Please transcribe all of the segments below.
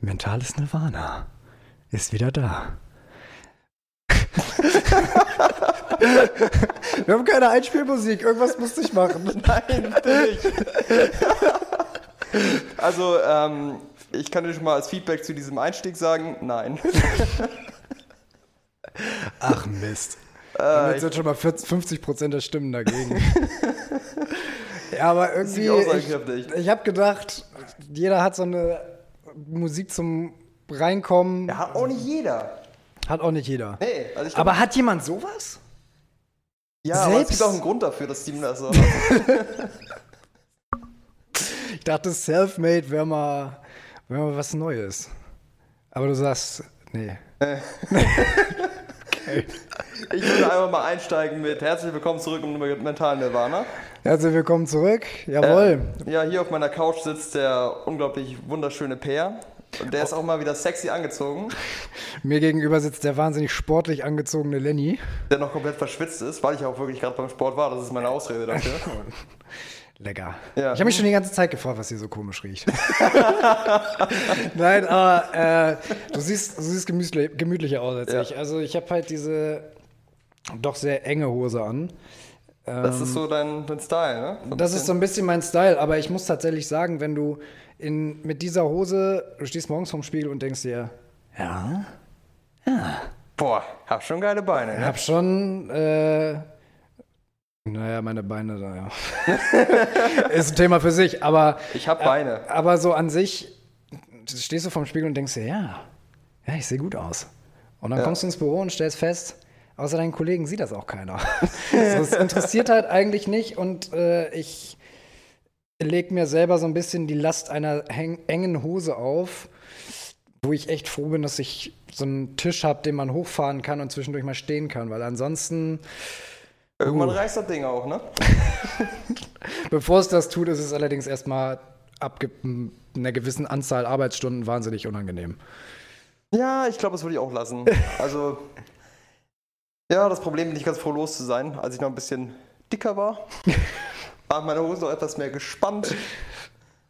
Mentales Nirvana ist wieder da. Wir haben keine Einspielmusik, irgendwas musste ich machen. Nein, bitte nicht. Also, ähm, ich kann dir schon mal als Feedback zu diesem Einstieg sagen, nein. Ach Mist. Damit sind schon mal 40, 50 Prozent der Stimmen dagegen. Ja, aber irgendwie, ich, ich habe gedacht, jeder hat so eine Musik zum Reinkommen. Ja, hat auch nicht jeder. Hat auch nicht jeder. Nee, also ich glaub, Aber hat jemand sowas? ja, aber es selbst- gibt auch einen Grund dafür, dass Steven das so Ich dachte, Selfmade wäre mal, wär mal was Neues. Aber du sagst, nee. Ich würde einfach mal einsteigen mit Herzlich willkommen zurück im mentalen Nirvana. Herzlich willkommen zurück. Jawohl. Äh, ja, hier auf meiner Couch sitzt der unglaublich wunderschöne Peer. Und der ist auch mal wieder sexy angezogen, Mir gegenüber sitzt der wahnsinnig sportlich angezogene Lenny. der noch komplett verschwitzt ist, weil ich auch wirklich gerade beim Sport war. Das ist meine Ausrede dafür. Lecker. Ja. Ich habe mich schon die ganze Zeit gefragt, was hier so komisch riecht. Nein, aber äh, du siehst, du siehst gemütlich, gemütlicher aus als Ja. ich. Also ich habe halt diese doch sehr enge Hose an. Das ist so dein, dein Style, ne? So Das ist so bisschen. ein bisschen mein Style, aber ich muss tatsächlich sagen, wenn du in, mit dieser Hose, du stehst morgens vorm Spiegel und denkst dir, ja, Boah, hab schon geile Beine, ich ne? hab schon, äh, naja, meine Beine, naja. ist ein Thema für sich, aber. Ich hab Beine. Aber so an sich stehst du vorm Spiegel und denkst dir, ja, ja, ich sehe gut aus. Und dann Ja. kommst du ins Büro und stellst fest, außer deinen Kollegen sieht das auch keiner. es interessiert halt eigentlich nicht und äh, ich lege mir selber so ein bisschen die Last einer engen Hose auf, wo ich echt froh bin, dass ich so einen Tisch habe, den man hochfahren kann und zwischendurch mal stehen kann, weil ansonsten, Irgendwann reißt das Ding auch, ne? bevor es das tut, ist es allerdings erstmal ab einer gewissen Anzahl Arbeitsstunden wahnsinnig unangenehm. Ja, ich glaube, das würde ich auch lassen. Also, ja, das Problem bin ich ganz froh los zu sein. Als ich noch ein bisschen dicker war, waren meine Hosen noch etwas mehr gespannt.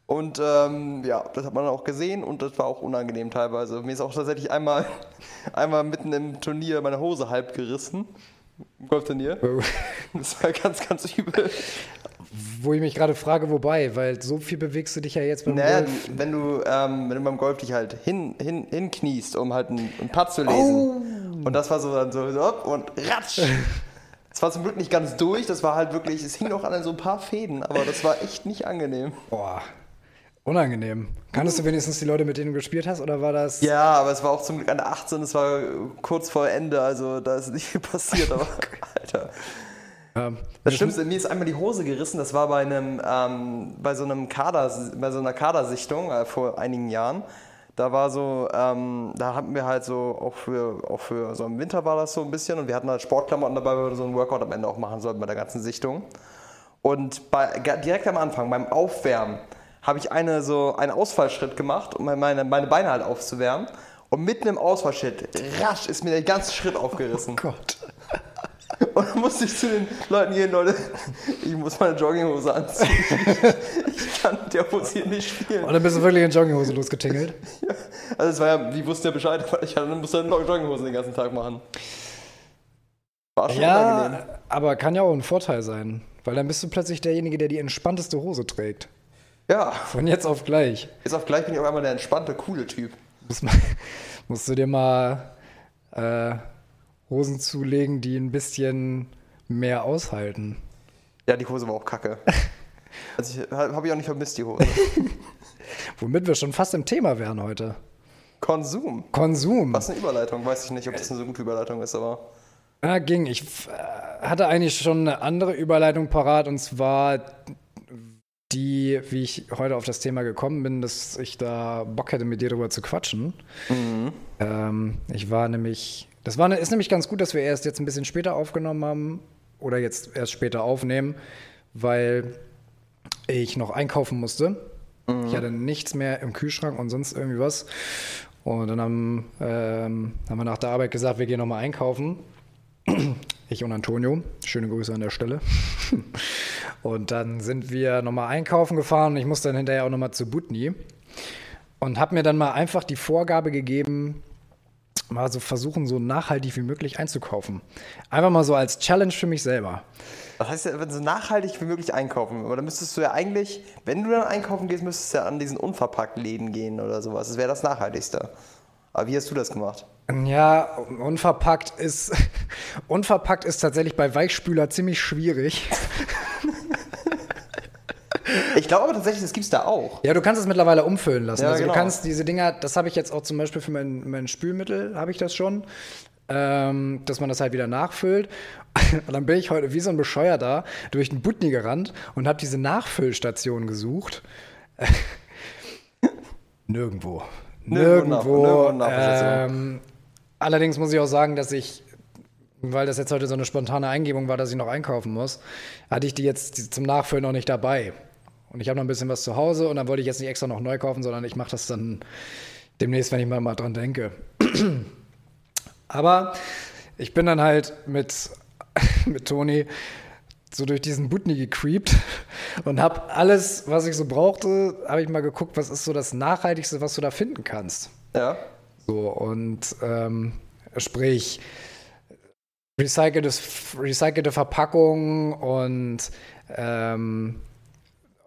Und ähm, ja, das hat man auch gesehen und das war auch unangenehm teilweise. Mir ist auch tatsächlich einmal, einmal mitten im Turnier meine Hose halb gerissen. Golfturnier. Das war ganz, ganz übel. Wo ich mich gerade frage, wobei, weil so viel bewegst du dich ja jetzt beim Naja, Golf. wenn du, ähm, wenn du beim Golf dich halt hin, hin, hinkniest, um halt einen, einen Putt zu lesen. Und das war so dann so, so hopp und ratsch. Es war zum Glück nicht ganz durch, das war halt wirklich, es hing noch an so ein paar Fäden, aber das war echt nicht angenehm. Boah, unangenehm. Kanntest du wenigstens die Leute, mit denen du gespielt hast, oder war das? Ja, aber es war auch zum Glück an der 18, es war kurz vor Ende, also da ist nicht viel passiert, aber Alter. Ähm, Das Schlimmste, mir ist einmal die Hose gerissen, das war bei einem, ähm, bei so einem Kader, bei so einer Kadersichtung äh, vor einigen Jahren. Da war so, ähm, da hatten wir halt so, auch für, auch für so im Winter war das so ein bisschen und wir hatten halt Sportklamotten dabei, weil wir so einen Workout am Ende auch machen sollten bei der ganzen Sichtung. Und bei, direkt am Anfang, beim Aufwärmen, habe ich eine, so einen Ausfallschritt gemacht, um meine, meine Beine halt aufzuwärmen. Und mitten im Ausfallschritt, rasch, ist mir der ganze Schritt aufgerissen. Gott. Und dann musste ich zu den Leuten gehen, Leute, ich muss meine Jogginghose anziehen. Ich kann mit der Hose hier nicht spielen. Und dann bist du wirklich in Jogginghose losgetingelt. Also es war ja, die wussten ja Bescheid, aber ich hatte- musste dann Jogginghose den ganzen Tag machen. War schon unangenehm. Ja, aber kann ja auch ein Vorteil sein. Weil dann bist du plötzlich derjenige, der die entspannteste Hose trägt. Ja, Von jetzt auf gleich. jetzt auf gleich bin ich auf einmal der entspannte, coole Typ. Muss mal, musst du dir mal äh, Hosen zulegen, die ein bisschen mehr aushalten. Ja, die Hose war auch kacke. Also ich, habe ich auch nicht vermisst, die Hose. Womit wir schon fast im Thema wären heute. Konsum. Konsum. Was eine Überleitung. Weiß ich nicht, ob das eine so gute Überleitung ist, aber. Ja, ging. Ich äh, hatte eigentlich schon eine andere Überleitung parat und zwar die, wie ich heute auf das Thema gekommen bin, dass ich da Bock hätte, mit dir darüber zu quatschen. Ähm, ich war nämlich, das war, ne- ist nämlich ganz gut, dass wir erst jetzt ein bisschen später aufgenommen haben oder jetzt erst später aufnehmen, weil ich noch einkaufen musste. Ich hatte nichts mehr im Kühlschrank und sonst irgendwie was. Und dann haben, ähm, haben wir nach der Arbeit gesagt, wir gehen nochmal einkaufen. Ich und Antonio. Schöne Grüße an der Stelle. Und dann sind wir nochmal einkaufen gefahren und ich musste dann hinterher auch nochmal zu Butni und habe mir dann mal einfach die Vorgabe gegeben, mal so versuchen, so nachhaltig wie möglich einzukaufen. Einfach mal so als Challenge für mich selber. Was heißt ja, wenn so nachhaltig wie möglich einkaufen? Aber dann müsstest du ja eigentlich, wenn du dann einkaufen gehst, müsstest du ja an diesen unverpackt Läden gehen oder sowas. Das wäre das Nachhaltigste. Aber wie hast du das gemacht? Ja, unverpackt ist, unverpackt ist tatsächlich bei Weichspüler ziemlich schwierig. Ich glaube aber tatsächlich, das gibt es da auch. Ja, du kannst es mittlerweile umfüllen lassen. Ja, also genau. du kannst diese Dinger, das habe ich jetzt auch zum Beispiel für mein, mein Spülmittel, habe ich das schon, ähm, dass man das halt wieder nachfüllt. Und dann bin ich heute wie so ein Bescheuerter durch den Butni gerannt und habe diese Nachfüllstation gesucht. Nirgendwo. Nirgendwo Nirgendwo. ähm, allerdings muss ich auch sagen, dass ich weil das jetzt heute so eine spontane Eingebung war, dass ich noch einkaufen muss, hatte ich die jetzt zum Nachfüllen noch nicht dabei. Und ich habe noch ein bisschen was zu Hause und dann wollte ich jetzt nicht extra noch neu kaufen, sondern ich mache das dann demnächst, wenn ich mal, mal dran denke. Aber ich bin dann halt mit, mit Toni so durch diesen Butni gecreept und habe alles, was ich so brauchte, habe ich mal geguckt, was ist so das Nachhaltigste, was du da finden kannst. Ja. So, und ähm, sprich, recyceltes, recycelte Verpackungen und ähm,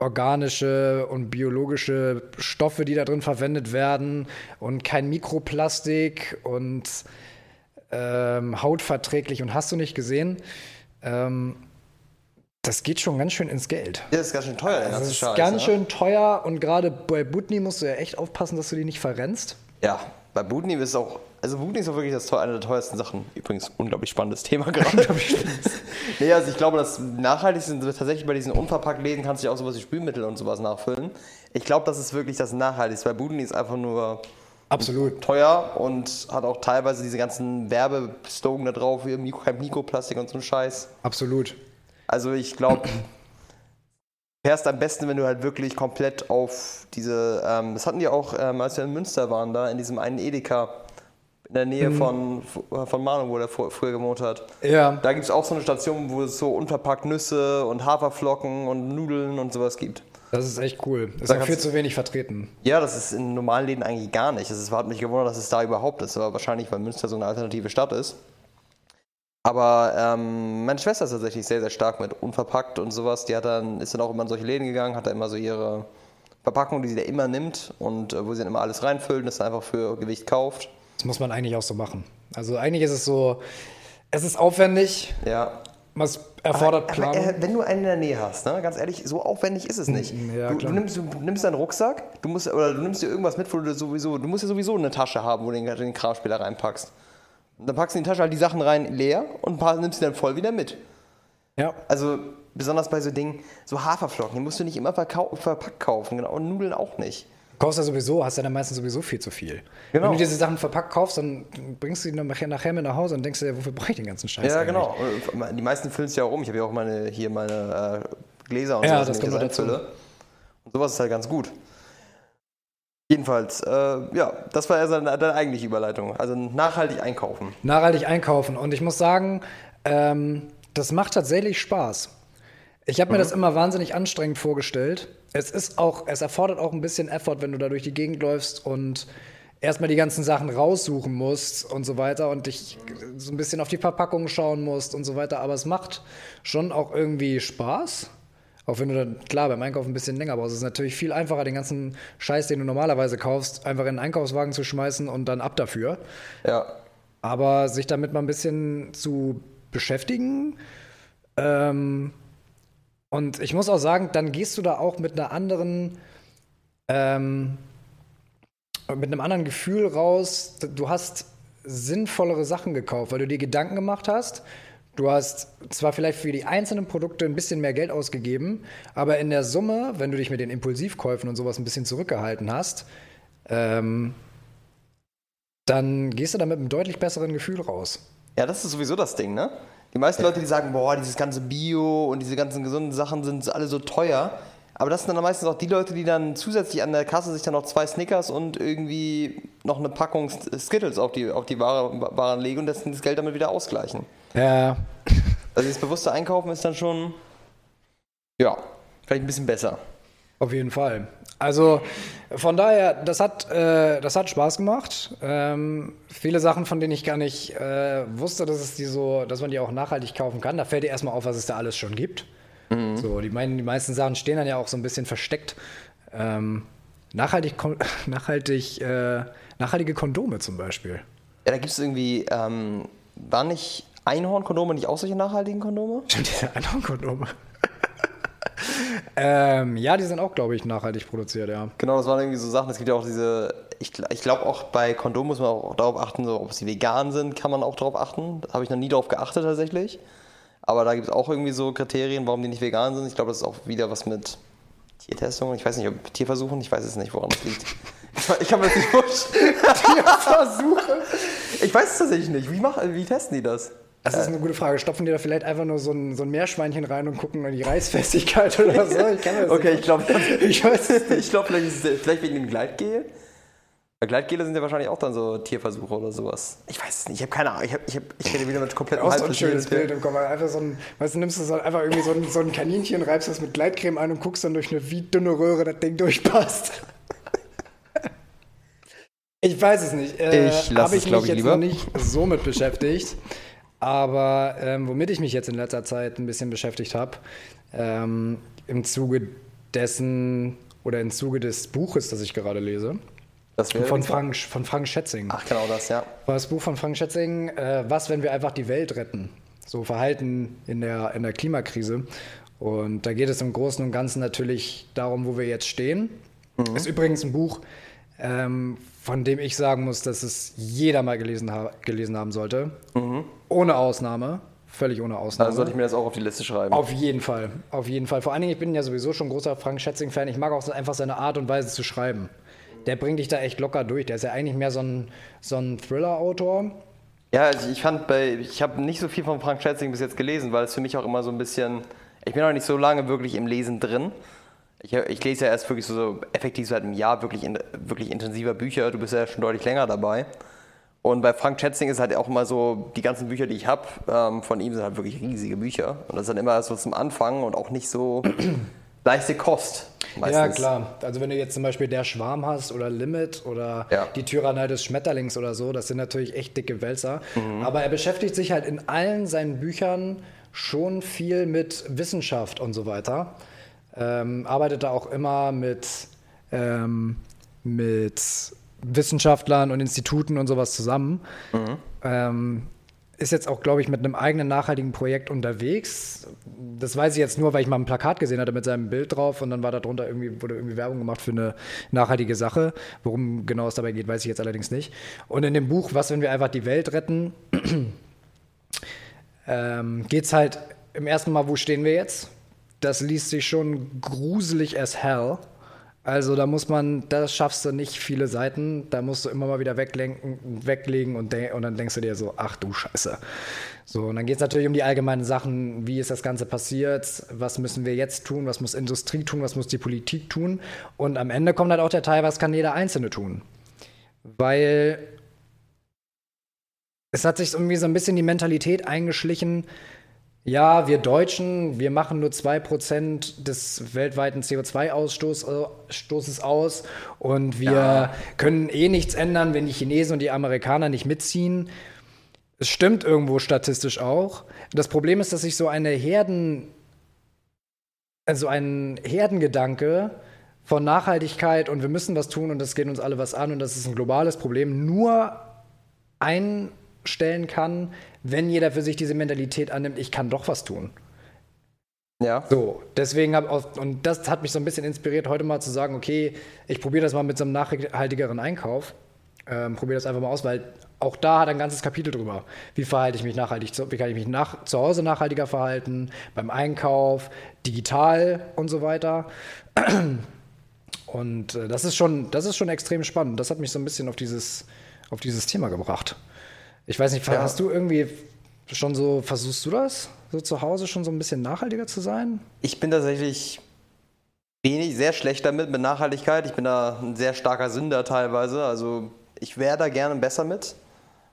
organische und biologische Stoffe, die da drin verwendet werden und kein Mikroplastik und ähm, hautverträglich und hast du nicht gesehen. Ähm, das geht schon ganz schön ins Geld. Ja, das ist ganz schön teuer, der Das ist Scheiß. ganz ne? schön teuer und gerade bei Butni musst du ja echt aufpassen, dass du die nicht verrennst. Ja, bei Budni ist auch, also Budni ist auch wirklich das, eine der teuersten Sachen. Übrigens, unglaublich spannendes Thema gerade. nee, also ich glaube, das Nachhaltigste sind tatsächlich bei diesen Unverpackt-Läden kannst du ja auch sowas wie Spülmittel und sowas nachfüllen. Ich glaube, das ist wirklich das Nachhaltigste, weil Budni ist einfach nur Absolut. teuer und hat auch teilweise diese ganzen Werbeslogan da drauf, wie Mikroplastik und so ein Scheiß. Absolut. Also ich glaube, fährst am besten, wenn du halt wirklich komplett auf diese, ähm, das hatten die auch, ähm, als wir in Münster waren, da in diesem einen Edeka in der Nähe von, von Manu, wo der früher gewohnt hat. Ja. Da gibt es auch so eine Station, wo es so unverpackt Nüsse und Haferflocken und Nudeln und sowas gibt. Das ist echt cool. Ist Da kannst viel zu wenig vertreten. Ja, das ist in normalen Läden eigentlich gar nicht. Es hat mich gewundert, dass es da überhaupt ist, aber wahrscheinlich, weil Münster so eine alternative Stadt ist. Aber ähm, meine Schwester ist tatsächlich sehr, sehr stark mit unverpackt und sowas. Die hat dann, ist dann auch immer in solche Läden gegangen, hat da immer so ihre Verpackung, die sie da immer nimmt und äh, wo sie dann immer alles reinfüllt und das dann einfach für Gewicht kauft. Das muss man eigentlich auch so machen. Also eigentlich ist es so, es ist aufwendig, Ja. es erfordert Aber, Planung. äh, wenn du einen in der Nähe hast, ne, ganz ehrlich, so aufwendig ist es nicht. Ja, du, du, nimmst, du nimmst deinen Rucksack, du musst, oder du nimmst dir irgendwas mit, wo du sowieso, du musst ja sowieso eine Tasche haben, wo du den, den Kramspieler reinpackst. Dann packst du in die Tasche halt die Sachen rein leer und ein paar nimmst du dann voll wieder mit. ja. Also besonders bei so Dingen, so Haferflocken, die musst du nicht immer verpackt kaufen, genau, und Nudeln auch nicht. Kaufst ja sowieso, hast ja dann meistens sowieso viel zu viel. Genau. Wenn du diese Sachen verpackt kaufst, dann bringst du die nachher, nachher mit nach Hause und denkst dir, wofür brauche ich den ganzen Scheiß? Ja, eigentlich? genau. Und Die meisten füllen es ja auch um. Ich habe ja auch meine, hier meine äh, Gläser und Ja, sowas, das kommt dazu. Und sowas ist halt ganz gut. Jedenfalls, äh, ja, das war also deine, deine eigentliche Überleitung. Also nachhaltig einkaufen. Nachhaltig einkaufen. Und ich muss sagen, ähm, das macht tatsächlich Spaß. Ich habe mir das immer wahnsinnig anstrengend vorgestellt. Es ist auch, es erfordert auch ein bisschen Effort, wenn du da durch die Gegend läufst und erstmal die ganzen Sachen raussuchen musst und so weiter und dich so ein bisschen auf die Verpackung schauen musst und so weiter. Aber es macht schon auch irgendwie Spaß. Auch wenn du dann, klar, beim Einkaufen ein bisschen länger brauchst. Es ist natürlich viel einfacher, den ganzen Scheiß, den du normalerweise kaufst, einfach in den Einkaufswagen zu schmeißen und dann ab dafür. Ja. Aber sich damit mal ein bisschen zu beschäftigen. Ähm, und ich muss auch sagen, dann gehst du da auch mit einer anderen, ähm, mit einem anderen Gefühl raus. Du hast sinnvollere Sachen gekauft, weil du dir Gedanken gemacht hast. Du hast zwar vielleicht für die einzelnen Produkte ein bisschen mehr Geld ausgegeben, aber in der Summe, wenn du dich mit den Impulsivkäufen und sowas ein bisschen zurückgehalten hast, ähm, dann gehst du da mit einem deutlich besseren Gefühl raus. Ja, das ist sowieso das Ding, ne? Die meisten Leute, die sagen, boah, dieses ganze Bio und diese ganzen gesunden Sachen sind alle so teuer. Aber das sind dann meistens auch die Leute, die dann zusätzlich an der Kasse sich dann noch zwei Snickers und irgendwie noch eine Packung Skittles auf die, auf die Ware, Waren legen und das, das Geld damit wieder ausgleichen. Ja, Also das bewusste Einkaufen ist dann schon, Ja, vielleicht ein bisschen besser. Auf jeden Fall. Also von daher, das hat, äh, das hat Spaß gemacht. Ähm, viele Sachen, von denen ich gar nicht äh, wusste, dass, es die so, dass man die auch nachhaltig kaufen kann. Da fällt dir erstmal auf, was es da alles schon gibt. Mhm. So, die, mein, die meisten Sachen stehen dann ja auch so ein bisschen versteckt. Ähm, nachhaltig, nachhaltig, äh, nachhaltige Kondome zum Beispiel. Ja, da gibt es irgendwie, ähm, war nicht Einhornkondome nicht auch solche nachhaltigen Kondome? Stimmt, diese Einhornkondome. Ähm, ja, die sind auch, glaube ich, nachhaltig produziert, ja. Genau, das waren irgendwie so Sachen. Es gibt ja auch diese, ich, ich glaube auch bei Kondomen muss man auch darauf achten, so, ob sie vegan sind, kann man auch darauf achten. Da habe ich noch nie darauf geachtet tatsächlich. Aber da gibt es auch irgendwie so Kriterien, warum die nicht vegan sind. Ich glaube, das ist auch wieder was mit Tiertestungen. Ich weiß nicht, ob Tierversuchen, ich weiß es nicht, woran das liegt. Ich kann mir das nicht vorstellen. Tierversuche? Ich weiß es tatsächlich nicht. Wie, mach, wie testen die das? Das ist eine gute Frage. Stopfen die da vielleicht einfach nur so ein, so ein Meerschweinchen rein und gucken an die Reißfestigkeit oder so? Ich kann das okay, ich glaube, ich weiß es nicht. Ich glaube, vielleicht, vielleicht wegen dem Gleitgel. Gleitgele sind ja wahrscheinlich auch dann so Tierversuche oder sowas. Ich weiß es nicht, ich habe keine Ahnung. Ich, hab, ich, hab, ich rede wieder mit komplettem Auch so ein schönes Bild im Kopf. Einfach so ein, weißt du, nimmst du so einfach irgendwie so ein, so ein Kaninchen, reibst das mit Gleitcreme ein und guckst dann durch eine wie dünne Röhre das Ding durchpasst. ich weiß es nicht. Äh, ich lasse es, glaube ich, jetzt lieber. noch nicht so mit beschäftigt. Aber ähm, womit ich mich jetzt in letzter Zeit ein bisschen beschäftigt habe, ähm, im Zuge dessen oder im Zuge des Buches, das ich gerade lese, von Frank, von Frank Schätzing. Ach, genau das, ja. Das Buch von Frank Schätzing, äh, Was, wenn wir einfach die Welt retten? So Verhalten in der, in der Klimakrise. Und da geht es im Großen und Ganzen natürlich darum, wo wir jetzt stehen. Mhm. Ist übrigens ein Buch, ähm, von dem ich sagen muss, dass es jeder mal gelesen, ha gelesen haben sollte. Mhm. Ohne Ausnahme. Völlig ohne Ausnahme. Also sollte ich mir das auch auf die Liste schreiben. Auf jeden Fall. Auf jeden Fall. Vor allen Dingen, ich bin ja sowieso schon großer Frank Schätzing-Fan. Ich mag auch einfach seine Art und Weise zu schreiben. Der bringt dich da echt locker durch. Der ist ja eigentlich mehr so ein, so ein Thriller-Autor. Ja, also ich fand bei, ich habe nicht so viel von Frank Schätzing bis jetzt gelesen, weil es für mich auch immer so ein bisschen, ich bin auch nicht so lange wirklich im Lesen drin. Ich, ich lese ja erst wirklich so, so effektiv seit einem Jahr wirklich, in, wirklich intensiver Bücher. Du bist ja schon deutlich länger dabei. Und bei Frank Schätzing ist halt auch immer so, die ganzen Bücher, die ich habe, ähm, von ihm sind halt wirklich riesige Bücher. Und das ist dann immer so zum Anfang und auch nicht so leichte Kost. Meistens. Ja, klar. Also wenn du jetzt zum Beispiel Der Schwarm hast oder Limit oder ja. Die Tyrannei des Schmetterlings oder so, das sind natürlich echt dicke Wälzer. Mhm. Aber er beschäftigt sich halt in allen seinen Büchern schon viel mit Wissenschaft und so weiter. Ähm, arbeitet da auch immer mit, ähm, mit Wissenschaftlern und Instituten und sowas zusammen. Mhm. Ähm, ist jetzt auch, glaube ich, mit einem eigenen nachhaltigen Projekt unterwegs. Das weiß ich jetzt nur, weil ich mal ein Plakat gesehen hatte mit seinem Bild drauf und dann war darunter irgendwie, wurde irgendwie Werbung gemacht für eine nachhaltige Sache. Worum genau es dabei geht, weiß ich jetzt allerdings nicht. Und in dem Buch, Was, wenn wir einfach die Welt retten, ähm, geht es halt im ersten Mal, wo stehen wir jetzt? Das liest sich schon gruselig as hell. Also da muss man, das schaffst du nicht viele Seiten, da musst du immer mal wieder weglenken, weglegen und, und dann denkst du dir so, ach du Scheiße. So, und dann geht es natürlich um die allgemeinen Sachen, wie ist das Ganze passiert, was müssen wir jetzt tun, was muss Industrie tun, was muss die Politik tun. Und am Ende kommt halt auch der Teil, was kann jeder Einzelne tun. Weil es hat sich irgendwie so ein bisschen die Mentalität eingeschlichen, ja, wir Deutschen, wir machen nur 2% des weltweiten CO2-Ausstoßes äh, aus und wir ja. können eh nichts ändern, wenn die Chinesen und die Amerikaner nicht mitziehen. Es stimmt irgendwo statistisch auch. Das Problem ist, dass sich so eine Herden, also ein Herdengedanke von Nachhaltigkeit und wir müssen was tun und das geht uns alle was an und das ist ein globales Problem, nur einstellen kann, wenn jeder für sich diese Mentalität annimmt, ich kann doch was tun. Ja. So, deswegen habe ich, und das hat mich so ein bisschen inspiriert, heute mal zu sagen, okay, ich probiere das mal mit so einem nachhaltigeren Einkauf. Ähm, probiere das einfach mal aus, weil auch da hat ein ganzes Kapitel drüber. Wie verhalte ich mich nachhaltig? Wie kann ich mich nach, zu Hause nachhaltiger verhalten? Beim Einkauf, digital und so weiter. Und äh, das ist schon, das ist schon extrem spannend. Das hat mich so ein bisschen auf dieses, auf dieses Thema gebracht. Ich weiß nicht, ja. hast du irgendwie schon so, versuchst du das, so zu Hause schon so ein bisschen nachhaltiger zu sein? Ich bin tatsächlich wenig, sehr schlecht damit, mit Nachhaltigkeit. Ich bin da ein sehr starker Sünder teilweise. Also ich wäre da gerne besser mit.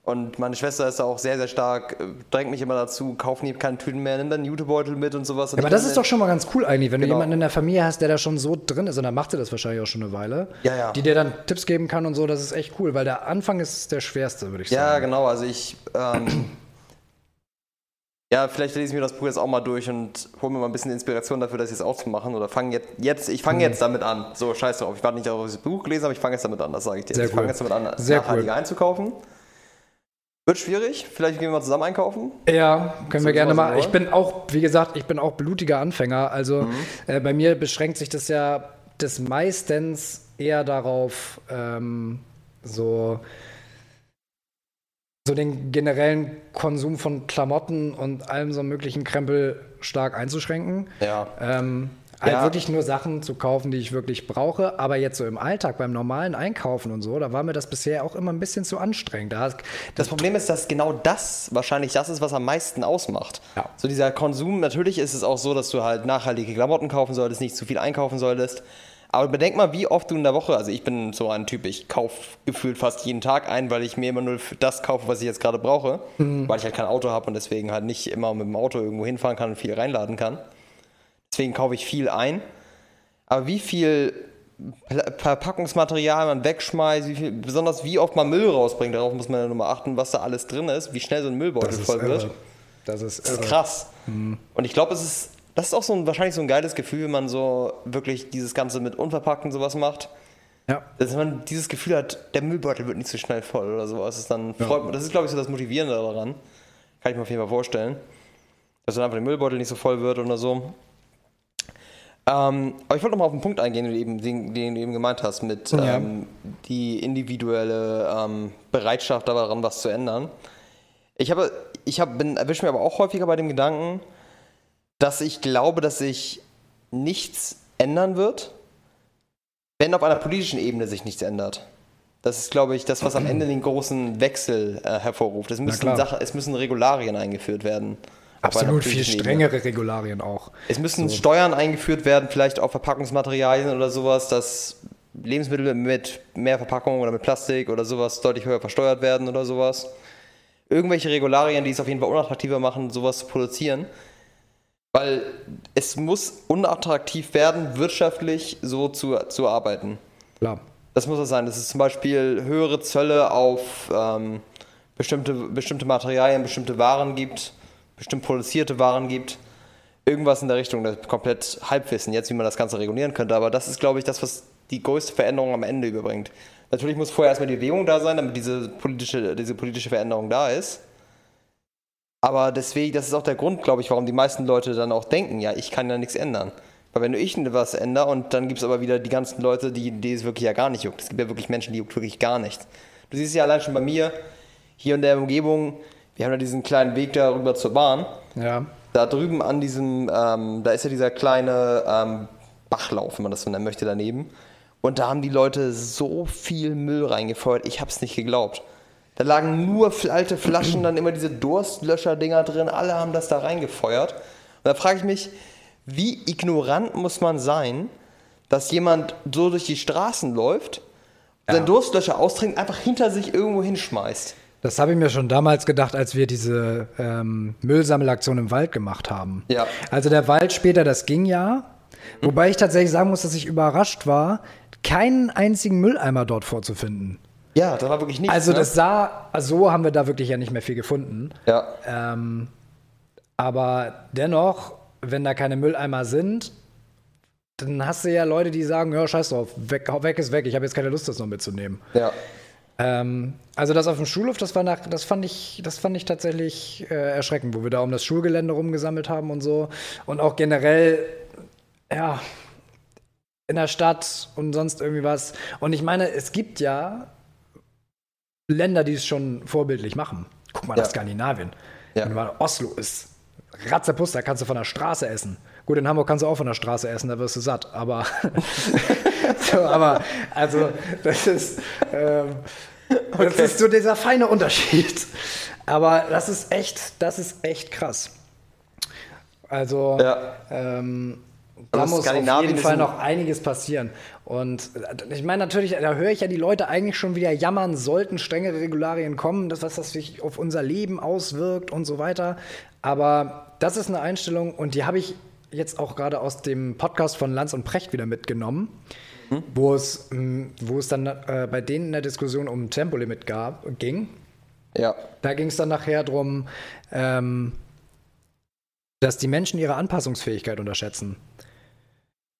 Und meine Schwester ist da auch sehr, sehr stark, äh, drängt mich immer dazu, kauf nie keine Tüten mehr, nimm dann einen Jutebeutel mit und sowas. Und Aber das ist doch schon mal ganz cool eigentlich, wenn Genau. du jemanden in der Familie hast, der da schon so drin ist, und dann macht er das wahrscheinlich auch schon eine Weile, Ja, ja. die dir dann Tipps geben kann und so, das ist echt cool, weil der Anfang ist der schwerste, würde ich Ja, sagen. genau. Also ich. Ähm, ja, vielleicht lese ich mir das Buch jetzt auch mal durch und hole mir mal ein bisschen Inspiration dafür, das jetzt auch zu machen. Oder fange jetzt, jetzt, ich Mhm. fange jetzt damit an. So, scheiß drauf. Ich warte nicht auf das Buch gelesen, aber ich fange jetzt damit an, das sage ich dir. Sehr ich fange cool. jetzt damit an, Sehr nachhaltiger einzukaufen. Wird schwierig. Vielleicht gehen wir mal zusammen einkaufen. Ja, können wir gerne mal. Ich bin auch, wie gesagt, ich bin auch blutiger Anfänger. Also Mhm. äh, bei mir beschränkt sich das ja das meistens eher darauf, ähm, so, so den generellen Konsum von Klamotten und allem so möglichen Krempel stark einzuschränken. Ja. Ähm, halt Ja. wirklich nur Sachen zu kaufen, die ich wirklich brauche. Aber jetzt so im Alltag, beim normalen Einkaufen und so, da war mir das bisher auch immer ein bisschen zu anstrengend. Da, Das Problem ist, dass genau das wahrscheinlich das ist, was am meisten ausmacht. Ja. So dieser Konsum, natürlich ist es auch so, dass du halt nachhaltige Klamotten kaufen solltest, nicht zu viel einkaufen solltest. Aber bedenk mal, wie oft du in der Woche, also ich bin so ein Typ, ich kaufe gefühlt fast jeden Tag ein, weil ich mir immer nur das kaufe, was ich jetzt gerade brauche, weil ich halt kein Auto habe und deswegen halt nicht immer mit dem Auto irgendwo hinfahren kann und viel reinladen kann. Deswegen kaufe ich viel ein. Aber wie viel Verpackungsmaterial man wegschmeißt, wie viel, besonders wie oft man Müll rausbringt, darauf muss man ja nur mal achten, was da alles drin ist, wie schnell so ein Müllbeutel das voll wird. Das ist, Das ist krass. Und ich glaube, es ist, das ist auch so ein, wahrscheinlich so ein geiles Gefühl, wenn man so wirklich dieses Ganze mit Unverpackten sowas macht. Ja. Dass man dieses Gefühl hat, der Müllbeutel wird nicht so schnell voll oder sowas. Das ist, dann freut, das ist glaube ich, so das Motivierende daran. Kann ich mir auf jeden Fall vorstellen. Dass dann einfach der Müllbeutel nicht so voll wird oder so. Ähm, aber ich wollte noch mal auf den Punkt eingehen, den du eben, den, den du eben gemeint hast, mit Ja. ähm, die individuelle ähm, Bereitschaft daran, was zu ändern. Ich habe, ich habe, bin, erwische mir aber auch häufiger bei dem Gedanken, dass ich glaube, dass sich nichts ändern wird, wenn auf einer politischen Ebene sich nichts ändert. Das ist, glaube ich, das, was am Ende den großen Wechsel äh, hervorruft. Es müssen, klar. Sachen, es müssen Regularien eingeführt werden. Absolut viel strengere Regularien auch. Es müssen Steuern eingeführt werden, vielleicht auf Verpackungsmaterialien oder sowas, dass Lebensmittel mit mehr Verpackung oder mit Plastik oder sowas deutlich höher versteuert werden oder sowas. Irgendwelche Regularien, die es auf jeden Fall unattraktiver machen, sowas zu produzieren. Weil es muss unattraktiv werden, wirtschaftlich so zu, zu arbeiten. Klar. Das muss es sein. Das ist zum Beispiel höhere Zölle auf ähm, bestimmte, bestimmte Materialien, bestimmte Waren gibt, bestimmt produzierte Waren gibt. Irgendwas in der Richtung, das ist komplett Halbwissen jetzt, wie man das Ganze regulieren könnte. Aber das ist, glaube ich, das, was die größte Veränderung am Ende überbringt. Natürlich muss vorher erstmal die Bewegung da sein, damit diese politische, diese politische Veränderung da ist. Aber deswegen, das ist auch der Grund, glaube ich, warum die meisten Leute dann auch denken, ja, ich kann ja nichts ändern. Weil wenn ich was ändere und dann gibt es aber wieder die ganzen Leute, die, die es wirklich ja gar nicht juckt. Es gibt ja wirklich Menschen, die juckt wirklich gar nichts. Du siehst ja allein schon bei mir, hier in der Umgebung, wir haben ja diesen kleinen Weg da rüber zur Bahn. Ja. Da drüben an diesem, ähm, da ist ja dieser kleine ähm, Bachlauf, wenn man das so nennen möchte, daneben. Und da haben die Leute so viel Müll reingefeuert, ich hab's nicht geglaubt. Da lagen nur alte Flaschen, dann immer diese Durstlöscher-Dinger drin, alle haben das da reingefeuert. Und da frage ich mich, wie ignorant muss man sein, dass jemand so durch die Straßen läuft, seinen Durstlöscher austrinkt, einfach hinter sich irgendwo hinschmeißt. Das habe ich mir schon damals gedacht, als wir diese ähm, Müllsammelaktion im Wald gemacht haben. Ja. Also der Wald später, das ging ja. Wobei ich tatsächlich sagen muss, dass ich überrascht war, keinen einzigen Mülleimer dort vorzufinden. Ja, da war wirklich nichts. Also ne? das sah, also so haben wir da wirklich ja nicht mehr viel gefunden. Ja. Ähm, aber dennoch, wenn da keine Mülleimer sind, dann hast du ja Leute, die sagen, ja, scheiß drauf, weg, weg ist weg, ich habe jetzt keine Lust, das noch mitzunehmen. Ja. Ähm, also das auf dem Schulhof, das war nach, das fand ich, das fand ich tatsächlich äh, erschreckend, wo wir da um das Schulgelände rumgesammelt haben und so. Und auch generell, ja, in der Stadt und sonst irgendwie was. Und ich meine, es gibt ja Länder, die es schon vorbildlich machen. Guck mal Ja. nach Skandinavien. Ja. Wenn mal Oslo ist, Ratzeputz, da kannst du von der Straße essen. Gut, in Hamburg kannst du auch von der Straße essen, da wirst du satt. Aber, so, aber also, das ist, ähm, das ist so dieser feine Unterschied. Aber das ist echt, das ist echt krass. Also, Ja. ähm, da Also muss auf jeden Fall noch einiges passieren. Und ich meine natürlich, da höre ich ja die Leute eigentlich schon wieder jammern, sollten strengere Regularien kommen, das, was das sich auf unser Leben auswirkt und so weiter. Aber das ist eine Einstellung und die habe ich jetzt auch gerade aus dem Podcast von Lanz und Precht wieder mitgenommen, wo, es, mh, wo es dann äh, bei denen in der Diskussion um Tempolimit gab, ging. Ja. Da ging es dann nachher darum, ähm, dass die Menschen ihre Anpassungsfähigkeit unterschätzen.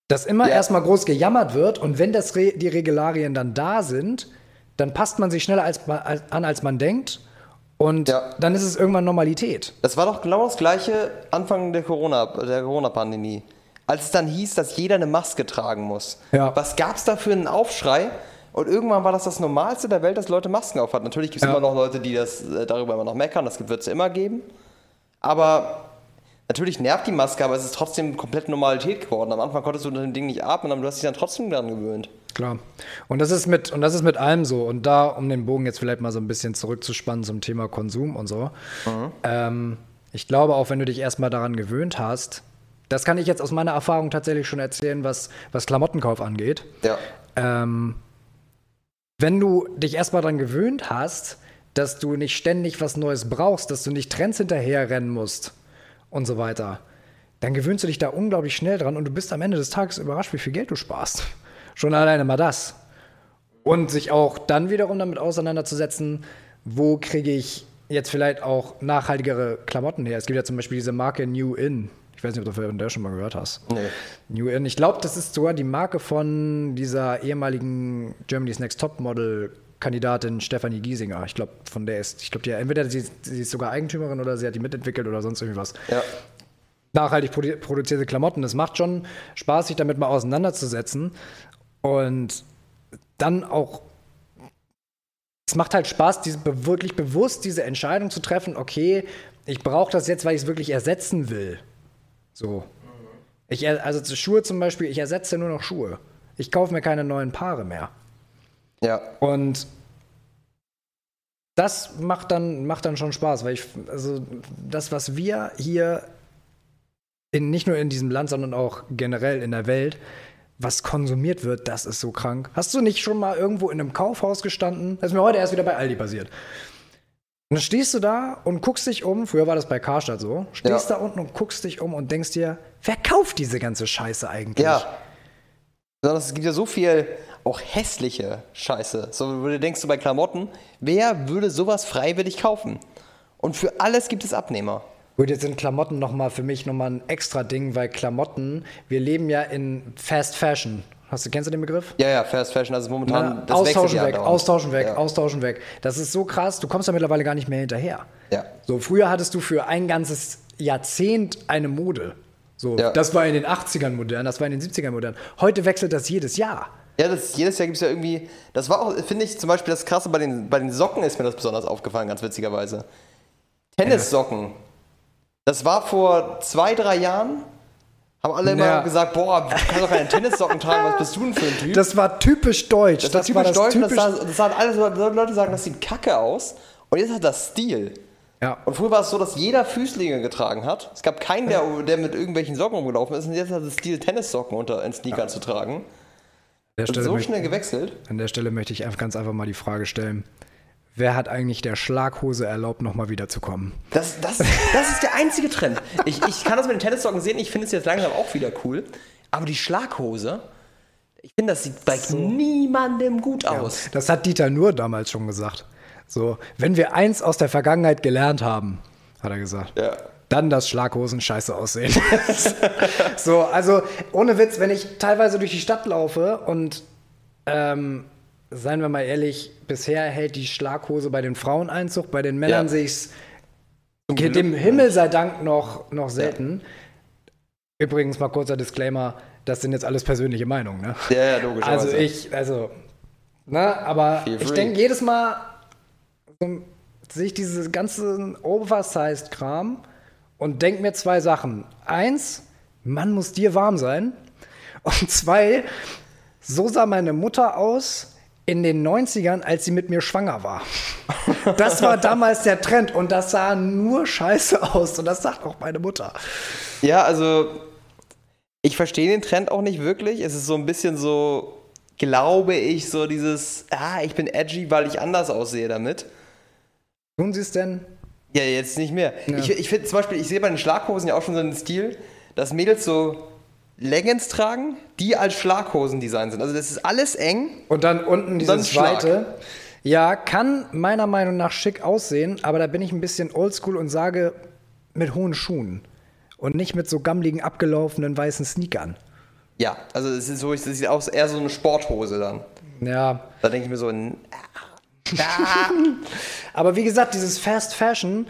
Dass immer Ja. erstmal groß gejammert wird und wenn das Re die Regularien dann da sind, dann passt man sich schneller als, als, an, als man denkt und Ja. dann ist es irgendwann Normalität. Das war doch genau das gleiche Anfang der Corona, der Corona-Pandemie. Als es dann hieß, dass jeder eine Maske tragen muss. Ja. Was gab es da für einen Aufschrei? Und irgendwann war das das Normalste der Welt, dass Leute Masken aufhatten. Natürlich gibt es Ja. immer noch Leute, die das äh, darüber immer noch meckern. Das wird es immer geben. Aber natürlich nervt die Maske, aber es ist trotzdem komplett Normalität geworden. Am Anfang konntest du unter dem Ding nicht atmen, aber du hast dich dann trotzdem daran gewöhnt. Klar. Und das ist mit und das ist mit allem so. Und da, um den Bogen jetzt vielleicht mal so ein bisschen zurückzuspannen zum Thema Konsum und so. Ähm, ich glaube, auch wenn du dich erstmal daran gewöhnt hast, das kann ich jetzt aus meiner Erfahrung tatsächlich schon erzählen, was, was Klamottenkauf angeht. Ja. Ähm, wenn du dich erstmal daran gewöhnt hast, dass du nicht ständig was Neues brauchst, dass du nicht Trends hinterherrennen musst und so weiter, dann gewöhnst du dich da unglaublich schnell dran und du bist am Ende des Tages überrascht, wie viel Geld du sparst. Schon alleine mal das. Und sich auch dann wiederum damit auseinanderzusetzen, wo kriege ich jetzt vielleicht auch nachhaltigere Klamotten her. Es gibt ja zum Beispiel diese Marke New In. Ich weiß nicht, ob du von der schon mal gehört hast. Nee. New In. Ich glaube, das ist sogar die Marke von dieser ehemaligen Germany's Next Top Model Kandidatin Stefanie Giesinger. Ich glaube, von der ist, ich glaube, die entweder sie, sie ist sogar Eigentümerin oder sie hat die mitentwickelt oder sonst irgendwas. Ja. Nachhaltig produ produzierte Klamotten. Es macht schon Spaß, sich damit mal auseinanderzusetzen und dann auch es macht halt Spaß, diese, wirklich bewusst diese Entscheidung zu treffen, okay, ich brauche das jetzt, weil ich es wirklich ersetzen will. So. Ich, er- also Schuhe zum Beispiel, ich ersetze nur noch Schuhe. Ich kaufe mir keine neuen Paare mehr. Ja. Und das macht dann, macht dann schon Spaß, weil ich, also das, was wir hier in, nicht nur in diesem Land, sondern auch generell in der Welt, was konsumiert wird, das ist so krank. Hast du nicht schon mal irgendwo in einem Kaufhaus gestanden? Das ist mir heute erst wieder bei Aldi passiert. Und dann stehst du da und guckst dich um, früher war das bei Karstadt so, stehst Ja. da unten und guckst dich um und denkst dir, wer kauft diese ganze Scheiße eigentlich? Ja. Sondern es gibt ja so viel auch hässliche Scheiße. So, du denkst, so bei Klamotten, wer würde sowas freiwillig kaufen? Und für alles gibt es Abnehmer. Gut, jetzt sind Klamotten noch mal für mich nochmal ein extra Ding, weil Klamotten, wir leben ja in Fast Fashion. Hast du, kennst du den Begriff? Ja, ja, Fast Fashion, also momentan, Na, das austauschen ja weg, andauernd. austauschen weg, Ja. austauschen weg. Das ist so krass, du kommst da mittlerweile gar nicht mehr hinterher. Ja. So, früher hattest du für ein ganzes Jahrzehnt eine Mode. So, Ja. das war in den 80ern modern, das war in den 70ern modern. Heute wechselt das jedes Jahr. Ja, das, jedes Jahr gibt es ja irgendwie. Das war auch, finde ich, zum Beispiel das Krasse bei den, bei den Socken ist mir das besonders aufgefallen, ganz witzigerweise. Tennissocken. Das war vor zwei, drei Jahren. Haben alle immer Ja. gesagt, boah, du kannst doch keine Tennissocken tragen, was bist du denn für ein Typ? Das war typisch deutsch. Das, war typisch deutsch. und Das sah, das sah alles, Leute sagen, das sieht kacke aus. Und jetzt hat das Stil. ja. Und früher war es so, dass jeder Füßlinge getragen hat. Es gab keinen, der, der mit irgendwelchen Socken rumgelaufen ist. Und jetzt hat es Stil, Tennissocken unter in Sneakern zu tragen. An der Und Stelle so möchte- schnell gewechselt. An der Stelle möchte ich einfach ganz einfach mal die Frage stellen: Wer hat eigentlich der Schlaghose erlaubt, nochmal wiederzukommen? Das, das, das ist der einzige Trend. Ich, ich kann das mit den Tennissocken sehen, ich finde es jetzt langsam auch wieder cool. Aber die Schlaghose, ich finde, das sieht bei niemandem gut aus. Das hat Dieter Nur damals schon gesagt. So, wenn wir eins aus der Vergangenheit gelernt haben, hat er gesagt. Ja. Dann, dass Schlaghosen scheiße aussehen. so, also ohne Witz, wenn ich teilweise durch die Stadt laufe und ähm, seien wir mal ehrlich, bisher hält die Schlaghose bei den Frauen Einzug, bei den Männern Ja. sehe ich es dem. Himmel sei Dank noch, noch selten. Übrigens mal kurzer Disclaimer, das sind jetzt alles persönliche Meinungen, ne? Ja, ja, logischerweise. Also ich, also, ne, aber ich denke jedes Mal, so, sehe ich diesen ganzen Oversized-Kram und denke mir zwei Sachen. Eins, Mann muss dir warm sein. Und zwei, so sah meine Mutter aus in den 90ern, als sie mit mir schwanger war. Das war damals der Trend und das sah nur scheiße aus und das sagt auch meine Mutter. Ja, also Ich verstehe den Trend auch nicht wirklich. Es ist so ein bisschen so, glaube ich, so dieses, ah, ich bin edgy, weil ich anders aussehe damit. Tun sie es denn? Ja, jetzt nicht mehr. Ja. Ich, ich finde zum Beispiel, ich sehe bei den Schlaghosen ja auch schon so einen Stil, dass Mädels so Leggings tragen, die als Schlaghosen-Design sind. Also das ist alles eng. Und dann unten Und dieses. Weite. Ja, kann meiner Meinung nach schick aussehen, aber da bin ich ein bisschen oldschool und sage mit hohen Schuhen. Und nicht mit so gammligen, abgelaufenen weißen Sneakern. Ja, also es ist so, es sieht aus eher so eine Sporthose dann. Ja. Da denke ich mir so, n- Aber wie gesagt, dieses Fast Fashion,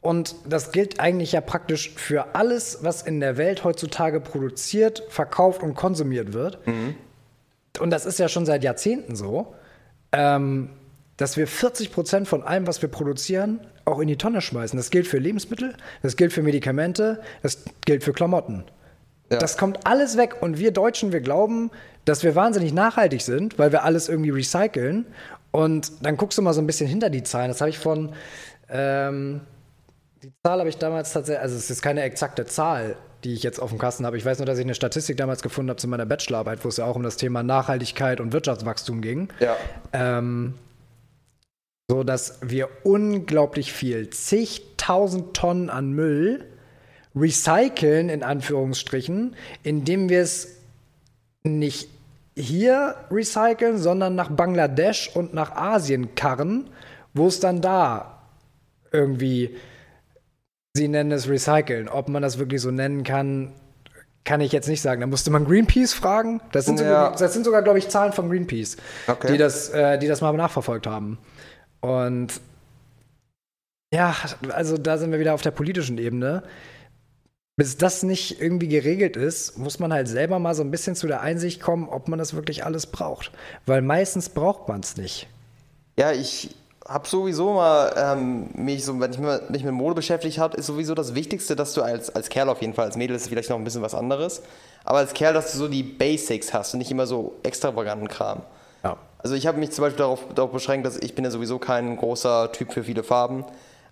und das gilt eigentlich ja praktisch für alles, was in der Welt heutzutage produziert, verkauft und konsumiert wird. Und das ist ja schon seit Jahrzehnten so, ähm, dass wir 40 Prozent von allem, was wir produzieren, auch in die Tonne schmeißen. Das gilt für Lebensmittel, das gilt für Medikamente, das gilt für Klamotten. Ja. Das kommt alles weg und wir Deutschen, wir glauben, dass wir wahnsinnig nachhaltig sind, weil wir alles irgendwie recyceln. Und dann guckst du mal so ein bisschen hinter die Zahlen. Das habe ich von, ähm, die Zahl habe ich damals tatsächlich, also es ist keine exakte Zahl, die ich jetzt auf dem Kasten habe. Ich weiß nur, dass ich eine Statistik damals gefunden habe zu meiner Bachelorarbeit, wo es ja auch um das Thema Nachhaltigkeit und Wirtschaftswachstum ging. ja. Ähm, so dass wir unglaublich viel, zigtausend Tonnen an Müll recyceln, in Anführungsstrichen, indem wir es nicht hier recyceln, sondern nach Bangladesch und nach Asien karren, wo es dann da irgendwie, sie nennen es recyceln. Ob man das wirklich so nennen kann, kann ich jetzt nicht sagen. Da musste man Greenpeace fragen. Das sind, Ja. sogar, das sind sogar, glaube ich, Zahlen von Greenpeace, Okay. die, das, äh, die das mal nachverfolgt haben. Und ja, also da sind wir wieder auf der politischen Ebene. Bis das nicht irgendwie geregelt ist, muss man halt selber mal so ein bisschen zu der Einsicht kommen, ob man das wirklich alles braucht. Weil meistens braucht man es nicht. Ja, ich habe sowieso mal ähm, mich so, wenn ich mich mit Mode beschäftigt habe, ist sowieso das Wichtigste, dass du als, als Kerl auf jeden Fall, als Mädel ist vielleicht noch ein bisschen was anderes, aber als Kerl, dass du so die Basics hast und nicht immer so extravaganten Kram. Ja. Also ich habe mich zum Beispiel darauf, darauf beschränkt, dass ich bin ja sowieso kein großer Typ für viele Farben.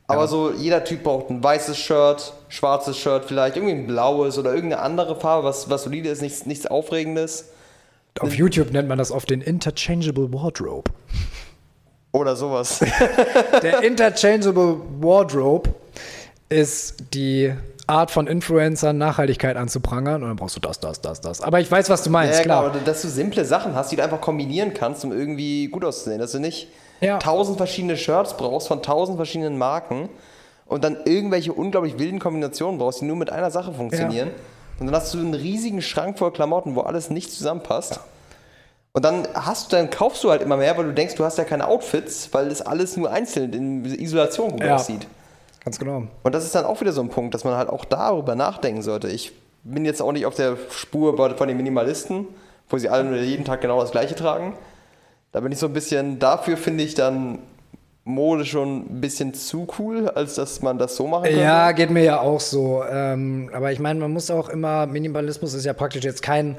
Aber so jeder Typ braucht ein weißes Shirt, schwarzes Shirt vielleicht, irgendwie ein blaues oder irgendeine andere Farbe, was, was solide ist, nichts, nichts Aufregendes Auf YouTube nennt man das oft den Interchangeable Wardrobe. Oder sowas. Der Interchangeable Wardrobe ist die Art von Influencern, Nachhaltigkeit anzuprangern und dann brauchst du das, das, das, das. Aber ich weiß, was du meinst, Ja, klar. Oder dass du simple Sachen hast, die du einfach kombinieren kannst, um irgendwie gut auszusehen. Dass du nicht Ja. tausend verschiedene Shirts brauchst von tausend verschiedenen Marken und dann irgendwelche unglaublich wilden Kombinationen brauchst, die nur mit einer Sache funktionieren. Und dann hast du einen riesigen Schrank voll Klamotten, wo alles nicht zusammenpasst. Und dann hast du, dann kaufst du halt immer mehr, weil du denkst, du hast ja keine Outfits, weil das alles nur einzeln in Isolation gut Ja. aussieht. Ganz genau. Und das ist dann auch wieder so ein Punkt, dass man halt auch darüber nachdenken sollte. Ich bin jetzt auch nicht auf der Spur von den Minimalisten, wo sie alle nur jeden Tag genau das Gleiche tragen. Da bin ich so ein bisschen, dafür finde ich dann Mode schon ein bisschen zu cool, als dass man das so machen könnte. Ja, geht mir ja auch so. Ähm, aber ich meine, man muss auch immer, Minimalismus ist ja praktisch jetzt kein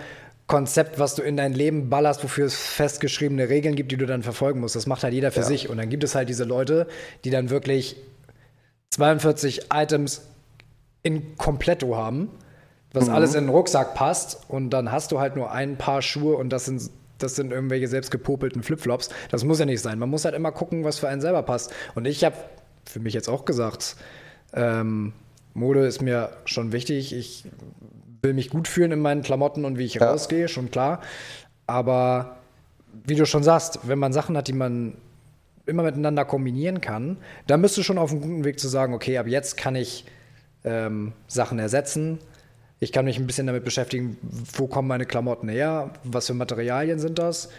Konzept, was du in dein Leben ballerst, wofür es festgeschriebene Regeln gibt, die du dann verfolgen musst. Das macht halt jeder für Ja. sich. Und dann gibt es halt diese Leute, die dann wirklich 42 Items in Kompletto haben, was alles in den Rucksack passt. Und dann hast du halt nur ein Paar Schuhe und das sind, das sind irgendwelche selbst gepopelten Flipflops. Das muss ja nicht sein. Man muss halt immer gucken, was für einen selber passt. Und ich habe für mich jetzt auch gesagt, ähm, Mode ist mir schon wichtig. Ich will mich gut fühlen in meinen Klamotten und wie ich Ja. rausgehe, schon klar. Aber wie du schon sagst, wenn man Sachen hat, die man immer miteinander kombinieren kann, dann bist du schon auf einem guten Weg zu sagen, okay, ab jetzt kann ich ähm, Sachen ersetzen. Ich kann mich ein bisschen damit beschäftigen, wo kommen meine Klamotten her, was für Materialien sind das,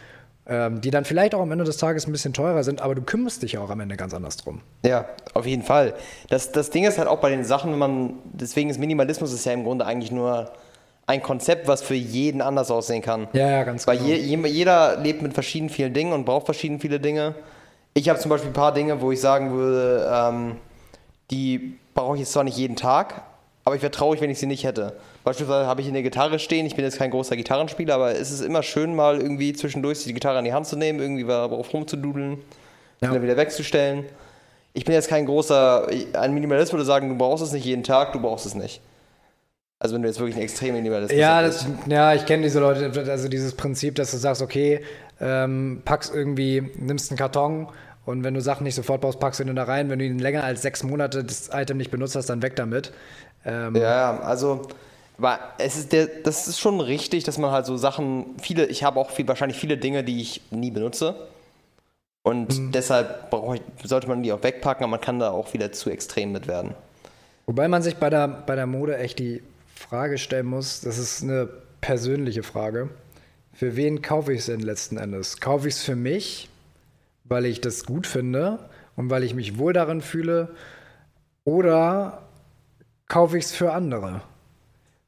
ähm, die dann vielleicht auch am Ende des Tages ein bisschen teurer sind, aber du kümmerst dich ja auch am Ende ganz anders drum. Ja, auf jeden Fall. Das, das Ding ist halt auch bei den Sachen, wenn man, deswegen ist Minimalismus ist ja im Grunde eigentlich nur ein Konzept, was für jeden anders aussehen kann. Ja, ja, ganz Weil genau. je, je, jeder lebt mit verschiedenen vielen Dingen und braucht verschieden viele Dinge. Ich habe zum Beispiel ein paar Dinge, wo ich sagen würde, ähm, die brauche ich jetzt zwar nicht jeden Tag, aber ich wäre traurig, wenn ich sie nicht hätte. Beispielsweise habe ich eine Gitarre stehen, ich bin jetzt kein großer Gitarrenspieler, aber es ist immer schön, mal irgendwie zwischendurch die Gitarre in die Hand zu nehmen, irgendwie darauf rumzududeln, Ja. dann wieder wegzustellen. Ich bin jetzt kein großer, ein Minimalist würde sagen, du brauchst es nicht jeden Tag, du brauchst es nicht. Also wenn du jetzt wirklich ein extrem Minimalismus ja, das, ja, ich kenne diese Leute, also dieses Prinzip, dass du sagst, okay, ähm, packst irgendwie, nimmst einen Karton und wenn du Sachen nicht sofort brauchst, packst du ihn da rein. Wenn du ihn länger als sechs Monate das Item nicht benutzt hast, dann weg damit. Ähm, ja, also aber es ist der, das ist schon richtig, dass man halt so Sachen, viele, ich habe auch viel, wahrscheinlich viele Dinge, die ich nie benutze. Und mhm. deshalb ich, sollte man die auch wegpacken, aber man kann da auch wieder zu extrem mit werden. Wobei man sich bei der, bei der Mode echt die Frage stellen muss, das ist eine persönliche Frage. Für wen kaufe ich es denn letzten Endes? Kaufe ich es für mich, weil ich das gut finde und weil ich mich wohl darin fühle? Oder kaufe ich es für andere?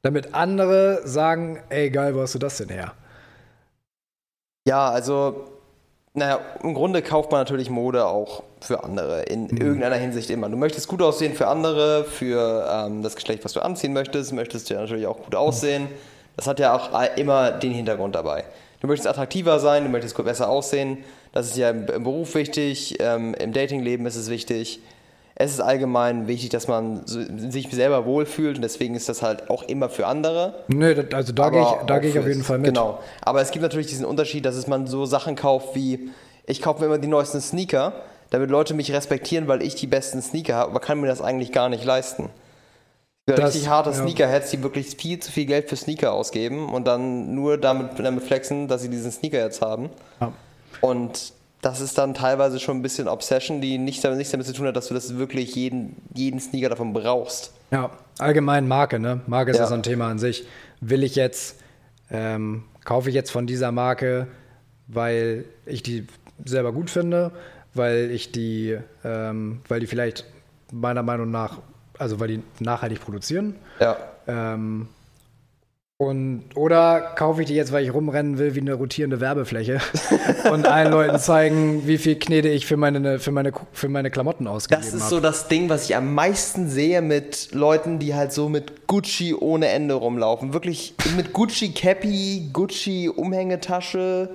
Damit andere sagen, ey geil, wo hast du das denn her? Ja, also, naja, im Grunde kauft man natürlich Mode auch für andere, in mhm. irgendeiner Hinsicht immer. Du möchtest gut aussehen für andere, für ähm, das Geschlecht, was du anziehen möchtest, möchtest du ja natürlich auch gut aussehen. Das hat ja auch immer den Hintergrund dabei. Du möchtest attraktiver sein, du möchtest besser aussehen. Das ist ja im, Beruf wichtig, ähm, im Datingleben ist es wichtig es ist allgemein wichtig, dass man sich selber wohlfühlt und deswegen ist das halt auch immer für andere. Nö, also da gehe ich, geh ich auf jeden Fall mit. Genau. Aber es gibt natürlich diesen Unterschied, dass man so Sachen kauft wie, ich kaufe mir immer die neuesten Sneaker, damit Leute mich respektieren, weil ich die besten Sneaker habe, aber kann mir das eigentlich gar nicht leisten. Das, richtig harte ja. Sneakerheads, die wirklich viel zu viel Geld für Sneaker ausgeben und dann nur damit, damit flexen, dass sie diesen Sneaker jetzt haben. Ja. Und das ist dann teilweise schon ein bisschen Obsession, die nicht, nichts damit zu tun hat, dass du das wirklich jeden, jeden Sneaker davon brauchst. Ja, allgemein Marke, ne? Marke ist ja so ein Thema an sich. Will ich jetzt, ähm, kaufe ich jetzt von dieser Marke, weil ich die selber gut finde, weil ich die, ähm, weil die vielleicht meiner Meinung nach, also weil die nachhaltig produzieren. Ja. Ähm, und, oder kaufe ich die jetzt, weil ich rumrennen will wie eine rotierende Werbefläche und allen Leuten zeigen, wie viel Knete ich für meine, für meine, für meine Klamotten ausgegeben habe. Das ist so das Ding, was ich am meisten sehe mit Leuten, die halt so mit Gucci ohne Ende rumlaufen. Wirklich mit Gucci Cappy, Gucci Umhängetasche,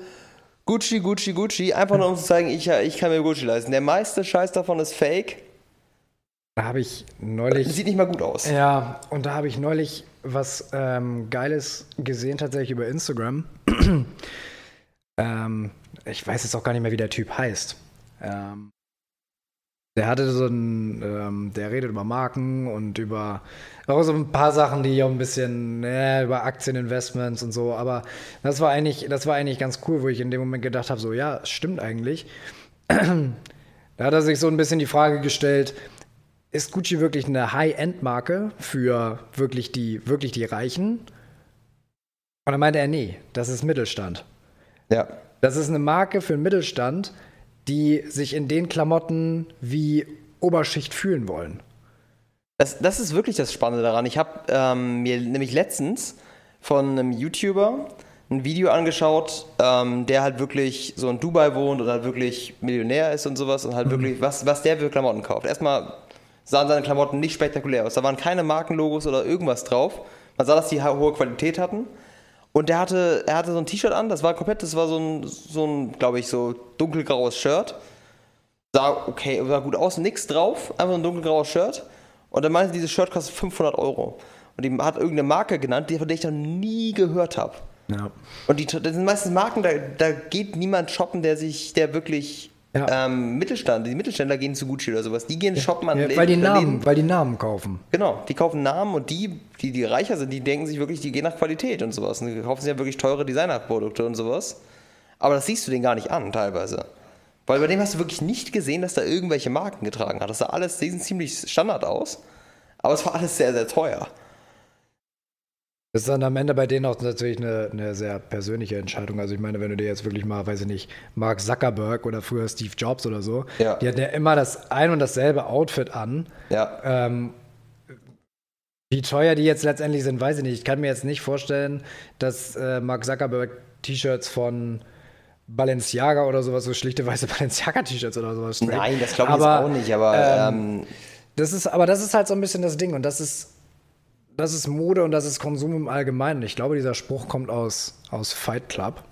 Gucci, Gucci, Gucci. Einfach nur um zu zeigen, ich, ich kann mir Gucci leisten. Der meiste Scheiß davon ist Fake. Da habe ich neulich. Sieht nicht mal gut aus. Ja, und da habe ich neulich was ähm, Geiles gesehen, tatsächlich über Instagram. ähm, ich weiß jetzt auch gar nicht mehr, wie der Typ heißt. Ähm, der hatte so ein, ähm, der redet über Marken und über auch so ein paar Sachen, die auch ein bisschen äh, über Aktieninvestments und so. Aber das war eigentlich, das war eigentlich ganz cool, wo ich in dem Moment gedacht habe, so ja, stimmt eigentlich. da hat er sich so ein bisschen die Frage gestellt, ist Gucci wirklich eine High-End-Marke für wirklich die, wirklich die Reichen? Und dann meinte er, nee, das ist Mittelstand. Ja. Das ist eine Marke für den Mittelstand, die sich in den Klamotten wie Oberschicht fühlen wollen. Das, das ist wirklich das Spannende daran. Ich habe ähm, mir nämlich letztens von einem YouTuber ein Video angeschaut, ähm, der halt wirklich so in Dubai wohnt und halt wirklich Millionär ist und sowas und halt mhm. wirklich, was, was der für Klamotten kauft. Erstmal sahen seine Klamotten nicht spektakulär aus. Da waren keine Markenlogos oder irgendwas drauf. Man sah, dass die hohe Qualität hatten. Und der hatte, er hatte so ein T-Shirt an, das war komplett, das war so ein, so ein glaube ich, so dunkelgraues Shirt. Sah okay, sah gut aus, nix drauf, einfach ein dunkelgraues Shirt. Und er meinte, dieses Shirt kostet 500 Euro. Und die hat irgendeine Marke genannt, von der ich noch nie gehört habe. Ja. Und die, das sind meistens Marken, da, da geht niemand shoppen, der sich, der wirklich ja. Ähm, Mittelstand, die Mittelständler gehen zu Gucci oder sowas. Die gehen shoppen an ja, weil die Namen, weil die Namen kaufen. Genau, die kaufen Namen und die, die, die reicher sind, die denken sich wirklich, die gehen nach Qualität und sowas. Und die kaufen sich ja wirklich teure Designerprodukte und sowas. Aber das siehst du denen gar nicht an, teilweise. Weil bei dem hast du wirklich nicht gesehen, dass da irgendwelche Marken getragen hat. Das sah alles, die sind ziemlich Standard aus. Aber es war alles sehr, sehr teuer. Das ist dann am Ende bei denen auch natürlich eine, eine, sehr persönliche Entscheidung. Also ich meine, wenn du dir jetzt wirklich mal, weiß ich nicht, Mark Zuckerberg oder früher Steve Jobs oder so, ja. die hatten ja immer das ein und dasselbe Outfit an. Ja. Ähm, wie teuer die jetzt letztendlich sind, weiß ich nicht. Ich kann mir jetzt nicht vorstellen, dass äh, Mark Zuckerberg T-Shirts von Balenciaga oder sowas, so schlichte weiße Balenciaga-T-Shirts oder sowas. Trägt. Nein, das glaube ich aber, jetzt auch nicht, aber ähm, ähm, das ist, aber das ist halt so ein bisschen das Ding und das ist das ist Mode und das ist Konsum im Allgemeinen. Ich glaube, dieser Spruch kommt aus, aus Fight Club.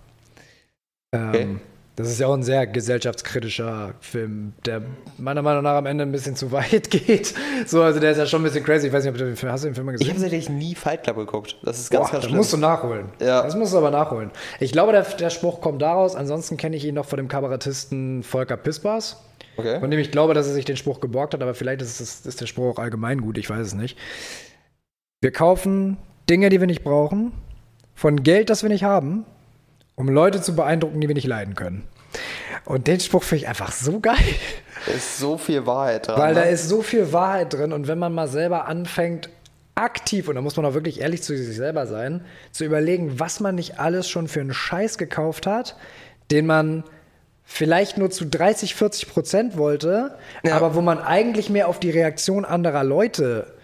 Ähm, okay. Das ist ja auch ein sehr gesellschaftskritischer Film, der meiner Meinung nach am Ende ein bisschen zu weit geht. So, also der ist ja schon ein bisschen crazy. Ich weiß nicht, ob du den Film, hast du den Film mal gesehen? Ich habe tatsächlich nie Fight Club geguckt. Das ist ganz, Boah, ganz das schlimm. musst du nachholen. Ja. Das musst du aber nachholen. Ich glaube, der, der Spruch kommt daraus. Ansonsten kenne ich ihn noch von dem Kabarettisten Volker Pispers. Okay. Von dem ich glaube, dass er sich den Spruch geborgt hat, aber vielleicht ist, es, ist der Spruch auch allgemein gut, ich weiß es nicht. Wir kaufen Dinge, die wir nicht brauchen, von Geld, das wir nicht haben, um Leute zu beeindrucken, die wir nicht leiden können. Und den Spruch finde ich einfach so geil, Da ist so viel Wahrheit dran. weil da ne? ist so viel Wahrheit drin und wenn man mal selber anfängt, aktiv, und da muss man auch wirklich ehrlich zu sich selber sein, zu überlegen, was man nicht alles schon für einen Scheiß gekauft hat, den man vielleicht nur zu 30, 40 Prozent wollte, Ja. aber wo man eigentlich mehr auf die Reaktion anderer Leute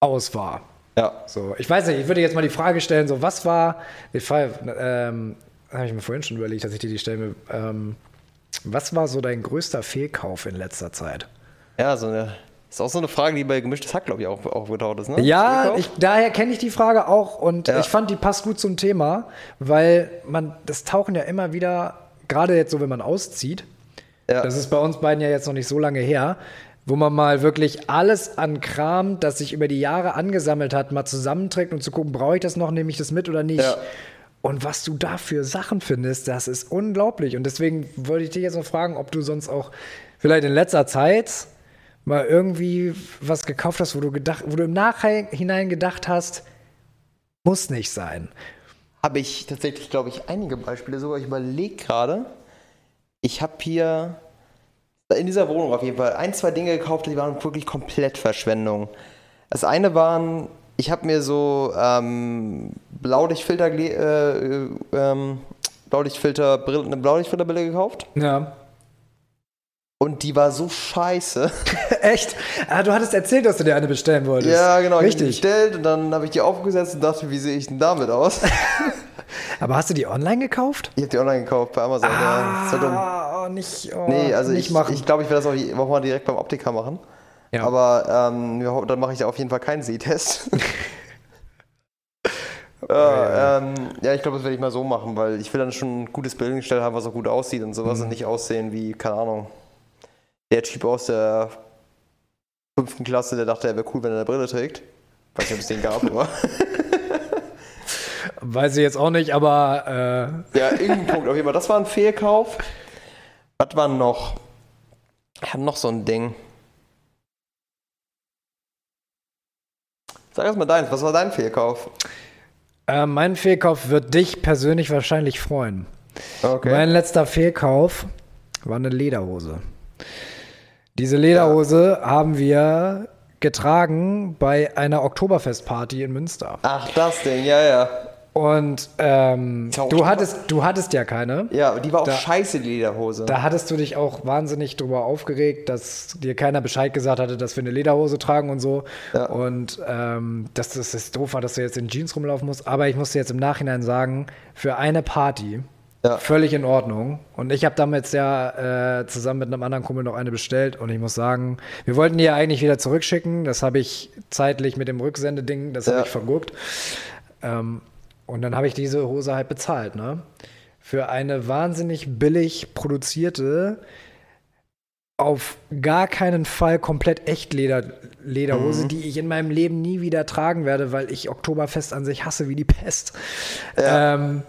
aus war. Ja. So, ich weiß nicht, ich würde jetzt mal die Frage stellen, so was war, die Frage, ähm, habe ich mir vorhin schon überlegt, dass ich dir die stellen will, ähm, was war so dein größter Fehlkauf in letzter Zeit? Ja, so eine. Ist auch so eine Frage, die bei gemischtes Hack, glaube ich, auch aufgetaucht ist, ne? Ja, ich, daher kenne ich die Frage auch und Ja. ich fand, die passt gut zum Thema, weil man, das tauchen ja immer wieder, gerade jetzt so, wenn man auszieht, Ja. das ist bei uns beiden ja jetzt noch nicht so lange her, wo man mal wirklich alles an Kram, das sich über die Jahre angesammelt hat, mal zusammenträgt und zu gucken, brauche ich das noch, nehme ich das mit oder nicht. Ja. Und was du da für Sachen findest, das ist unglaublich. Und deswegen wollte ich dich jetzt noch fragen, ob du sonst auch vielleicht in letzter Zeit mal irgendwie was gekauft hast, wo du gedacht, wo du im Nachhinein gedacht hast, muss nicht sein. habe ich tatsächlich, glaube ich, einige Beispiele sogar. Ich überlege gerade. Ich habe hier in dieser Wohnung auf jeden Fall ein, zwei Dinge gekauft, die waren wirklich komplett Verschwendung. Das eine waren, ich habe mir so ähm, Blaulichtfilter, äh, ähm, Blaulichtfilter, eine Blaulichtfilterbrille gekauft Ja. und die war so scheiße. Echt? Ah, du hattest erzählt, dass du dir eine bestellen wolltest. Ja, genau. Ich Richtig. bestellt und dann habe ich die aufgesetzt und dachte, wie sehe ich denn damit aus? Aber hast du die online gekauft? Ich habe die online gekauft bei Amazon. ja. Das war dumm. Ah, oh, nicht, oh, Nee, also nicht ich, machen. ich glaube, ich werde das auch, mal direkt beim Optiker machen. Ja. Aber ähm, ja, dann mache ich da auf jeden Fall keinen Sehtest. ja, ähm, ja, ich glaube, das werde ich mal so machen, weil ich will dann schon ein gutes Bild gestellt haben, was auch gut aussieht und sowas Mhm. und nicht aussehen wie, keine Ahnung, der Typ aus der fünften Klasse, der dachte, er wäre cool, wenn er eine Brille trägt. Weiß nicht, ob es den gab, aber. Weiß ich jetzt auch nicht, aber Ja, irgendein Punkt auf jeden Fall. Das war ein Fehlkauf. Was war noch? Ich habe noch so ein Ding. Sag erst mal deins. Was war dein Fehlkauf? äh, äh, mein Fehlkauf wird dich persönlich wahrscheinlich freuen. Okay. Mein letzter Fehlkauf war eine Lederhose. Diese Lederhose haben wir getragen bei einer Oktoberfestparty in Münster. Ach, das Ding, ja, ja. Und ähm, du, hattest, du hattest ja keine. Ja, die war auch Da- scheiße, die Lederhose. Da hattest du dich auch wahnsinnig drüber aufgeregt, dass dir keiner Bescheid gesagt hatte, dass wir eine Lederhose tragen und so. Ja. Und ähm, dass das ist doof war, dass du jetzt in Jeans rumlaufen musst. Aber ich muss dir jetzt im Nachhinein sagen, für eine Party Ja. völlig in Ordnung. Und ich habe damals ja äh, zusammen mit einem anderen Kumpel noch eine bestellt. Und ich muss sagen, wir wollten die ja eigentlich wieder zurückschicken. Das habe ich zeitlich mit dem Rücksendeding, das habe Ja. ich verguckt. Ähm, und dann habe ich diese Hose halt bezahlt, ne? Für eine wahnsinnig billig produzierte, auf gar keinen Fall komplett Echtleder Lederhose, Mhm. die ich in meinem Leben nie wieder tragen werde, weil ich Oktoberfest an sich hasse wie die Pest. Ja. Ähm,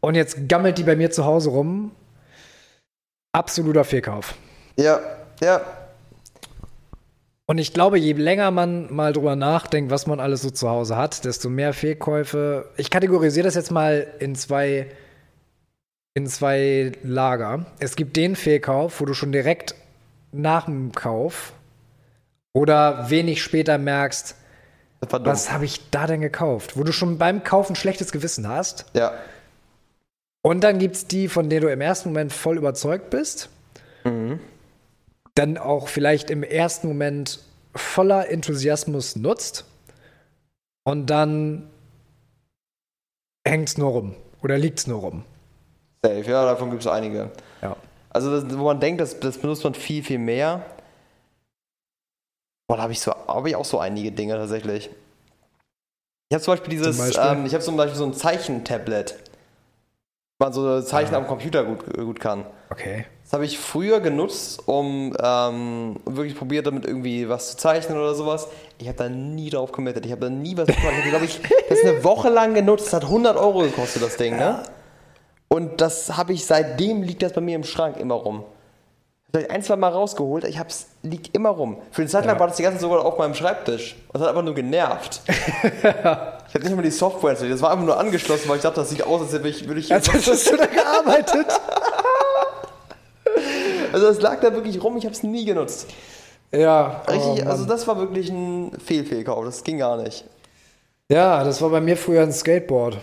und jetzt gammelt die bei mir zu Hause rum. Absoluter Fehlkauf. ja, ja. Und ich glaube, je länger man mal drüber nachdenkt, was man alles so zu Hause hat, desto mehr Fehlkäufe. Ich kategorisiere das jetzt mal in zwei, in zwei Lager. Es gibt den Fehlkauf, wo du schon direkt nach dem Kauf oder wenig später merkst, was habe ich da denn gekauft? Wo du schon beim Kaufen schlechtes Gewissen hast. Ja. Und dann gibt es die, von denen du im ersten Moment voll überzeugt bist. Mhm. Dann auch vielleicht im ersten Moment voller Enthusiasmus nutzt. Und dann hängt es nur rum. Oder liegt es nur rum. Safe, ja, davon gibt es einige. Ja. Also, das, wo man denkt, das, das benutzt man viel, viel mehr. Boah, da habe ich, so, hab ich auch so einige Dinge tatsächlich. Ich habe zum Beispiel dieses, Zum Beispiel? Ähm, ich habe zum Beispiel so ein Zeichentablet. man so Zeichnen am Computer gut, gut kann. Okay. Das habe ich früher genutzt, um ähm, wirklich probiert, damit irgendwie was zu zeichnen oder sowas. Ich habe da nie drauf committed. Ich habe da nie was gemacht. Ich habe, glaube ich, das eine Woche lang genutzt. Das hat 100 Euro gekostet, das Ding, ne? Und das habe ich seitdem liegt das bei mir im Schrank immer rum. Vielleicht ein, zwei Mal rausgeholt, ich hab's, liegt immer rum. Für eine Zeit lang Ja. war das die ganze Zeit sogar auf meinem Schreibtisch. Das hat einfach nur genervt. ich habe nicht mal die Software installiert, das war einfach nur angeschlossen, weil ich dachte, das sieht aus, als würde ich, würde ich Als hättest du da gearbeitet. Also das lag da wirklich rum, ich habe es nie genutzt. ja. oh Richtig, Mann. also das war wirklich ein Fehlfehlkauf, das ging gar nicht. ja, das war bei mir früher ein Skateboard.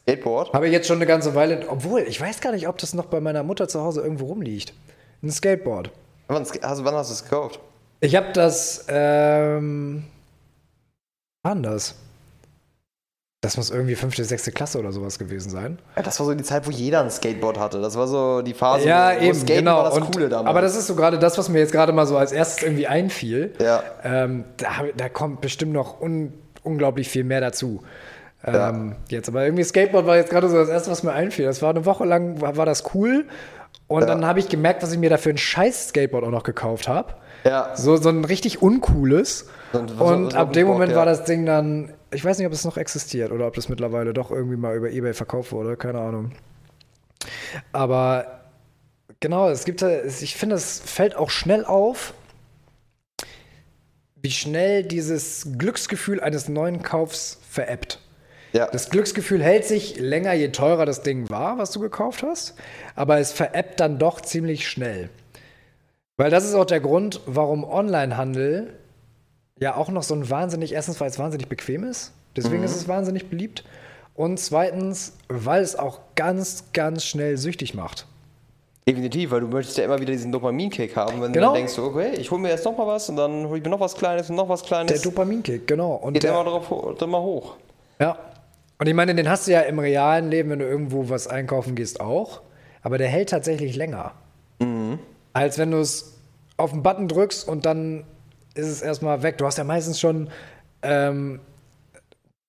Skateboard? Habe ich jetzt schon eine ganze Weile, obwohl, ich weiß gar nicht, ob das noch bei meiner Mutter zu Hause irgendwo rumliegt. Ein Skateboard. Wann, also wann hast du es gekauft? Ich habe das, ähm, wann das? Das muss irgendwie fünfte, sechste Klasse oder sowas gewesen sein. Ja, das war so die Zeit, wo jeder ein Skateboard hatte. Das war so die Phase, ja, wo eben, Skaten genau. war das Und- Coole damals. Aber das ist so gerade das, was mir jetzt gerade mal so als erstes irgendwie einfiel. Ja. Ähm, da, da kommt bestimmt noch un, unglaublich viel mehr dazu. Ähm, Jetzt, aber irgendwie Skateboard war jetzt gerade so das erste, was mir einfiel. Das war eine Woche lang, war, war das cool. Und Ja. dann habe ich gemerkt, was ich mir dafür ein scheiß Skateboard auch noch gekauft habe. Ja. So, so ein richtig uncooles. Und Und, was- was- was ab dem Bock, Moment ja. war das Ding dann, ich weiß nicht, ob es noch existiert oder ob das mittlerweile doch irgendwie mal über Ebay verkauft wurde, keine Ahnung. Aber genau, es gibt, ja- ich finde, es fällt auch schnell auf, wie schnell dieses Glücksgefühl eines neuen Kaufs veräppt. Ja. Das Glücksgefühl hält sich länger, je teurer das Ding war, was du gekauft hast, aber es veräppt dann doch ziemlich schnell. Weil das ist auch der Grund, warum Onlinehandel ja auch noch so ein wahnsinnig, erstens, weil es wahnsinnig bequem ist, deswegen ist es wahnsinnig beliebt. Und zweitens, weil es auch ganz, ganz schnell süchtig macht. Definitiv, weil du möchtest ja immer wieder diesen Dopaminkick haben, wenn Genau. du dann denkst, okay, ich hole mir jetzt noch mal was und dann hole ich mir noch was Kleines und noch was Der Kleines. Dopaminkick, genau. Und geht der, immer drauf immer hoch. Ja. Und ich meine, den hast du ja im realen Leben, wenn du irgendwo was einkaufen gehst, auch. Aber der hält tatsächlich länger. Als wenn du es auf den Button drückst und dann ist es erstmal weg. Du hast ja meistens schon. Ähm,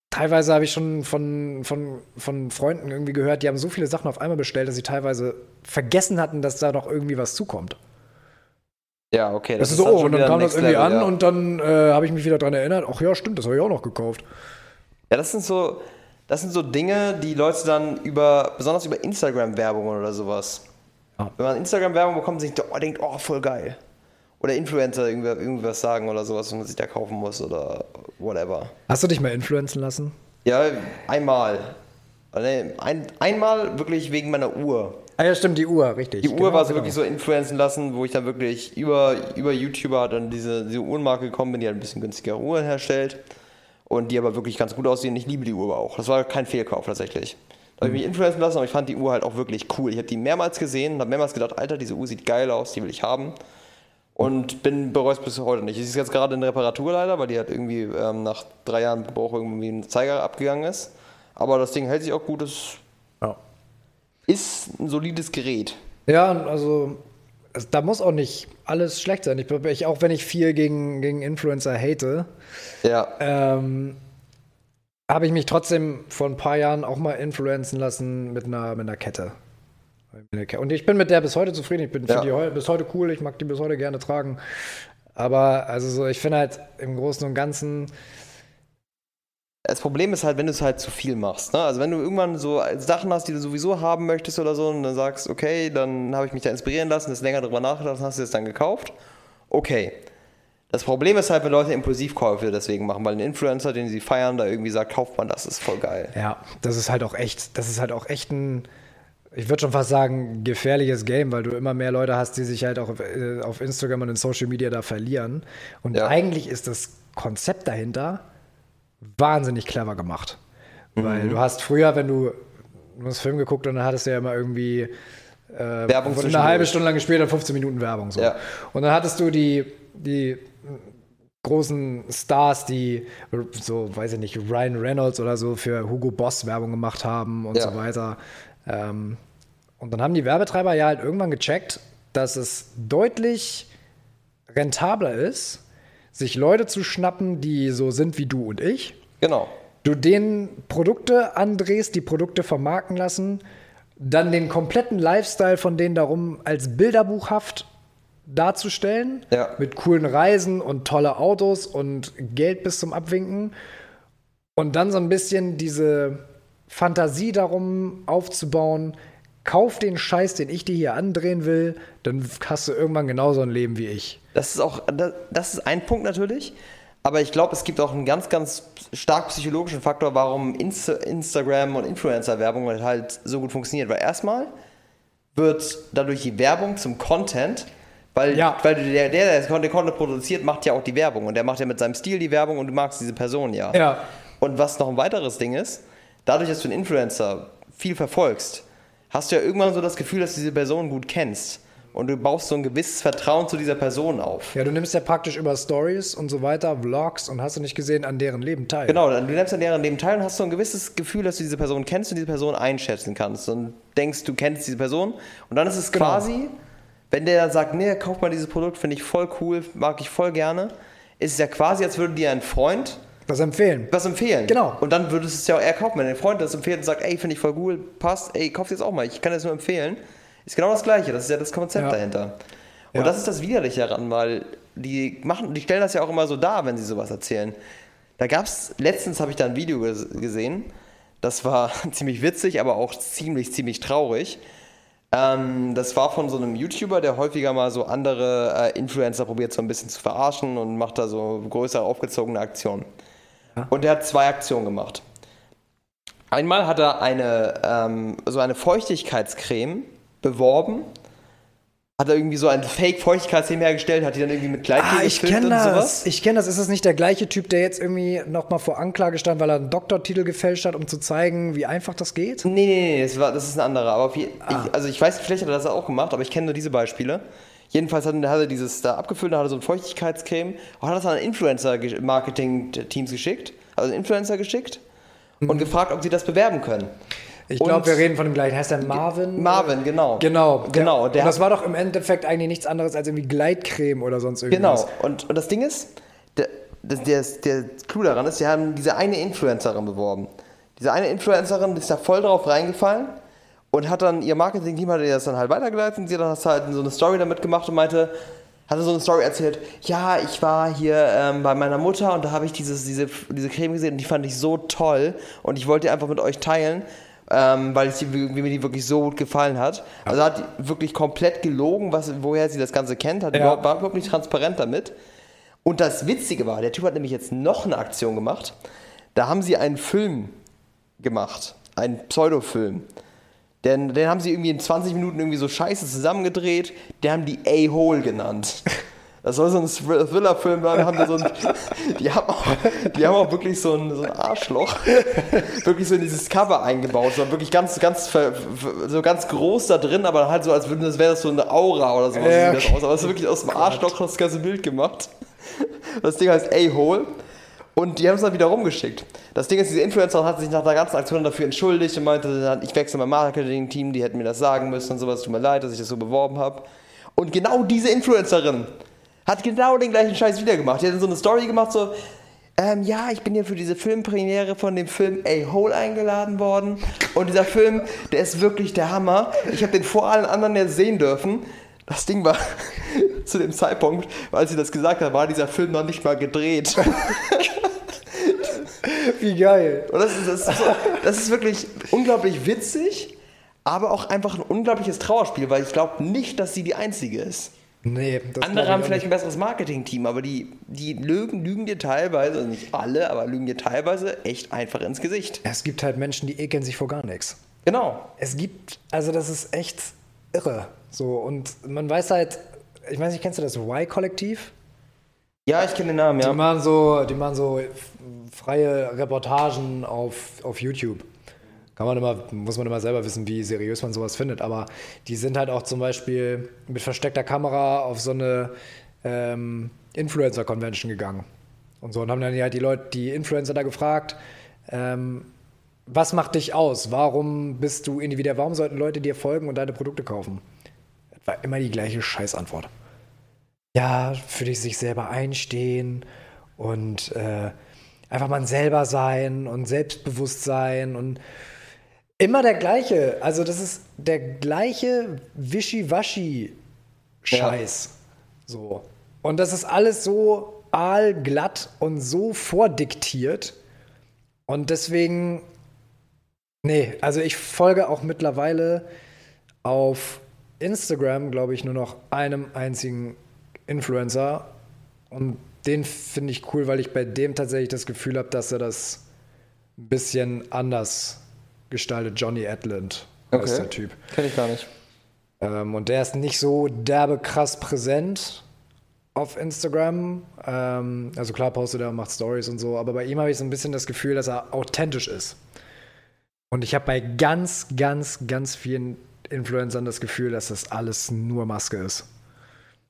teilweise habe ich schon von, von, von Freunden irgendwie gehört, die haben so viele Sachen auf einmal bestellt, dass sie teilweise vergessen hatten, dass da noch irgendwie was zukommt. Ja, okay. Das, ist so, oh, und dann kam das irgendwie Level, an ja. und dann äh, habe ich mich wieder dran erinnert, ach ja, stimmt, das habe ich auch noch gekauft. Ja, das sind so, das sind so Dinge, die Leute dann über, besonders über Instagram-Werbung oder sowas. Ja. Wenn man Instagram-Werbung bekommt, sich oh, denkt, oh, voll geil. Oder Influencer irgendwas sagen oder sowas, was man sich da kaufen muss oder whatever. Hast du dich mal influenzen lassen? Ja, einmal. Äh, ein, einmal wirklich wegen meiner Uhr. Ah ja, stimmt, die Uhr, richtig. Die Uhr Genau, war so genau. wirklich so influenzen lassen, wo ich dann wirklich über, über YouTuber dann diese, diese Uhrenmarke gekommen bin, die halt ein bisschen günstigere Uhren herstellt und die aber wirklich ganz gut aussehen. Ich liebe die Uhr auch. Das war kein Fehlkauf tatsächlich. Da habe ich mich influenzen lassen, aber ich fand die Uhr halt auch wirklich cool. Ich habe die mehrmals gesehen und habe mehrmals gedacht, Alter, diese Uhr sieht geil aus, die will ich haben. Und bin bereut bis heute nicht. Sie ist jetzt gerade in Reparatur leider, weil die halt irgendwie ähm, nach drei Jahren Gebrauch irgendwie ein Zeiger abgegangen ist. Aber das Ding hält sich auch gut, es Ja. ist ein solides Gerät. Ja, also da muss auch nicht alles schlecht sein. Ich auch wenn ich viel gegen, gegen Influencer hate, Ja. ähm, habe ich mich trotzdem vor ein paar Jahren auch mal influenzen lassen mit einer, mit einer Kette. Und ich bin mit der bis heute zufrieden. Ich bin Ja. die heu- bis heute cool. Ich mag die bis heute gerne tragen. Aber also so, ich finde halt im Großen und Ganzen, Das Problem ist halt, wenn du es halt zu viel machst. Ne? Also wenn du irgendwann so Sachen hast, die du sowieso haben möchtest oder so, und dann sagst, okay, dann habe ich mich da inspirieren lassen, das länger drüber nachgedacht, hast du es dann gekauft. Okay. Das Problem ist halt, wenn Leute Impulsivkäufe deswegen machen, weil ein Influencer, den sie feiern, da irgendwie sagt, kauft man das, ist voll geil. ja, das ist halt auch echt, das ist halt auch echt ein, ich würde schon fast sagen, gefährliches Game, weil du immer mehr Leute hast, die sich halt auch äh, auf Instagram und in Social Media da verlieren. Und Ja. eigentlich ist das Konzept dahinter wahnsinnig clever gemacht. Mhm. Weil du hast früher, wenn du, du hast Film geguckt und dann hattest du ja immer irgendwie äh, Werbung eine halbe Stunde lang gespielt und 15 Minuten Werbung. So. Ja. Und dann hattest du die, die großen Stars, die so, weiß ich nicht, Ryan Reynolds oder so für Hugo Boss Werbung gemacht haben und Ja. so weiter. Ähm, und dann haben die Werbetreiber ja halt irgendwann gecheckt, dass es deutlich rentabler ist, sich Leute zu schnappen, die so sind wie du und ich. Genau. Du denen Produkte andrehst, die Produkte vermarkten lassen dann den kompletten Lifestyle von denen darum als bilderbuchhaft darzustellen. Ja. Mit coolen Reisen und tolle Autos und Geld bis zum Abwinken. Und dann so ein bisschen diese Fantasie darum aufzubauen, kauf den Scheiß, den ich dir hier andrehen will, dann hast du irgendwann genauso ein Leben wie ich. Das ist auch, das, ist ein Punkt natürlich. Aber ich glaube, es gibt auch einen ganz, ganz stark psychologischen Faktor, warum Insta Instagram und Influencer-Werbung halt so gut funktioniert. Weil erstmal wird dadurch die Werbung zum Content, weil, Ja. weil der, der, der den Content produziert, macht ja auch die Werbung. Und der macht ja mit seinem Stil die Werbung und du magst diese Person ja. Ja. Und was noch ein weiteres Ding ist, dadurch, dass du einen Influencer viel verfolgst, hast du ja irgendwann so das Gefühl, dass du diese Person gut kennst. Und du baust so ein gewisses Vertrauen zu dieser Person auf. Ja, du nimmst ja praktisch über Stories und so weiter, Vlogs und hast du nicht gesehen, an deren Leben teil. Genau, du nimmst an deren Leben teil und hast so ein gewisses Gefühl, dass du diese Person kennst und diese Person einschätzen kannst und denkst, du kennst diese Person. Und dann ist es Genau. quasi, wenn der sagt, nee, kauf mal dieses Produkt, finde ich voll cool, mag ich voll gerne, ist es ja quasi, als würde dir ein Freund Das empfehlen. was empfehlen. Genau. Und dann würdest du es ja auch eher kaufen, wenn dein Freund das empfiehlt und sagt, ey, finde ich voll cool, passt, ey, kauf jetzt auch mal, ich kann das nur empfehlen. Ist genau das Gleiche, das ist ja das Konzept Ja. dahinter. Und Ja. das ist das Widerliche daran, weil die machen, die stellen das ja auch immer so dar, wenn sie sowas erzählen. Da gab es, letztens habe ich da ein Video ges- gesehen, das war ziemlich witzig, aber auch ziemlich, ziemlich traurig. Ähm, das war von so einem YouTuber, der häufiger mal so andere äh, Influencer probiert, so ein bisschen zu verarschen und macht da so größere aufgezogene Aktionen. Und der hat zwei Aktionen gemacht. Einmal hat er eine, ähm, so eine Feuchtigkeitscreme beworben. Hat er irgendwie so ein Fake-Feuchtigkeitscreme hergestellt, hat die dann irgendwie mit Gleitgel Ah, ich kenne das. sowas. Ich kenne das. Ist das nicht der gleiche Typ, der jetzt irgendwie nochmal vor Anklage stand, weil er einen Doktortitel gefälscht hat, um zu zeigen, wie einfach das geht? Nee, nee, nee, das, war, das ist ein anderer. Aber je, Ah. ich, also ich weiß, vielleicht hat er das auch gemacht, aber ich kenne nur diese Beispiele. Jedenfalls hat, hat er dieses da abgefüllt, da hat er so ein Feuchtigkeitscreme und hat das an Influencer-Marketing-Teams geschickt, also Influencer geschickt und gefragt, ob sie das bewerben können. Ich glaube, wir reden von dem gleichen. Heißt der Marvin? Marvin, genau. Genau. Genau, Der, der und das war doch im Endeffekt eigentlich nichts anderes als irgendwie Gleitcreme oder sonst irgendwas. Genau. Und, und das Ding ist, der, der, der, der Clou daran ist, sie haben diese eine Influencerin beworben. Diese eine Influencerin ist da voll drauf reingefallen und hat dann, ihr Marketing-Team hat ihr das dann halt weitergeleitet und sie hat dann halt so eine Story damit gemacht und meinte, hatte so eine Story erzählt, ja, ich war hier ähm, bei meiner Mutter und da habe ich dieses, diese, diese Creme gesehen und die fand ich so toll und ich wollte die einfach mit euch teilen, ähm, weil die, wie mir die wirklich so gut gefallen hat. Also hat wirklich komplett gelogen, was, woher sie das Ganze kennt, hat Ja. überhaupt, war überhaupt nicht transparent damit. Und das Witzige war, der Typ hat nämlich jetzt noch eine Aktion gemacht. Da haben sie einen Film gemacht, einen Pseudofilm. Denn den haben sie irgendwie in 20 Minuten irgendwie so scheiße zusammengedreht. Die haben die A-Hole genannt. Das soll so ein Thrill- Thriller-Film. Da haben die, so ein, die, haben auch, die haben auch wirklich so ein, so ein Arschloch wirklich so in dieses Cover eingebaut. So wirklich ganz, ganz, so ganz groß da drin, aber halt so, als das wäre das so eine Aura oder sowas. Ja, aus. Aber es ist wirklich aus dem Arschloch das ganze Bild gemacht. Das Ding heißt A-Hole. Und die haben es dann wieder rumgeschickt. Das Ding ist, diese Influencer hat sich nach der ganzen Aktion dafür entschuldigt und meinte, ich wechsle mein Marketing-Team, die hätten mir das sagen müssen und sowas. Tut mir leid, dass ich das so beworben habe. Und genau diese Influencerin hat genau den gleichen Scheiß wieder gemacht. Die hat dann so eine Story gemacht, so, ähm, ja, ich bin hier für diese Filmpremiere von dem Film A-Hole eingeladen worden. Und dieser Film, der ist wirklich der Hammer. Ich habe den vor allen anderen jetzt sehen dürfen. Das Ding war, zu dem Zeitpunkt, als sie das gesagt hat, war dieser Film noch nicht mal gedreht. Wie geil. Und das ist, das, ist so, das ist wirklich unglaublich witzig, aber auch einfach ein unglaubliches Trauerspiel, weil ich glaube nicht, dass sie die Einzige ist. Nee, das Andere haben vielleicht ein besseres Marketing-Team, aber die, die lügen, lügen dir teilweise, also nicht alle, aber lügen dir teilweise echt einfach ins Gesicht. nicht. Es gibt halt Menschen, die ekeln sich vor gar nichts. Genau. Es gibt, also das ist echt irre. So, und man weiß halt, ich weiß nicht, kennst du das Y-Kollektiv? Ja, ich kenne den Namen, Die ja. machen so, die machen so freie Reportagen auf, auf YouTube. Kann man immer, muss man immer selber wissen, wie seriös man sowas findet. Aber die sind halt auch zum Beispiel mit versteckter Kamera auf so eine ähm, Influencer-Convention gegangen. Und so und haben dann halt die Leute, die Influencer da gefragt, ähm, was macht dich aus? Warum bist du individuell? Warum sollten Leute dir folgen und deine Produkte kaufen? Das war immer die gleiche Scheißantwort ja, für dich sich selber einstehen und äh, einfach man selber sein und selbstbewusst sein und Immer der gleiche. Also, das ist der gleiche Wischiwaschi-Scheiß. So. Und das ist alles so aalglatt und so vordiktiert. Und deswegen, nee, also ich folge auch mittlerweile auf Instagram, glaube ich, nur noch einem einzigen Influencer. Und den finde ich cool, weil ich bei dem tatsächlich das Gefühl habe, dass er das ein bisschen anders gestaltet. Johnny Edland Okay. ist der Typ. Kenn ich gar nicht. Ähm, und der ist nicht so derbe krass präsent auf Instagram. Ähm, also klar postet er und macht Stories und so, aber bei ihm habe ich so ein bisschen das Gefühl, dass er authentisch ist. Und ich habe bei ganz, ganz, ganz vielen Influencern das Gefühl, dass das alles nur Maske ist.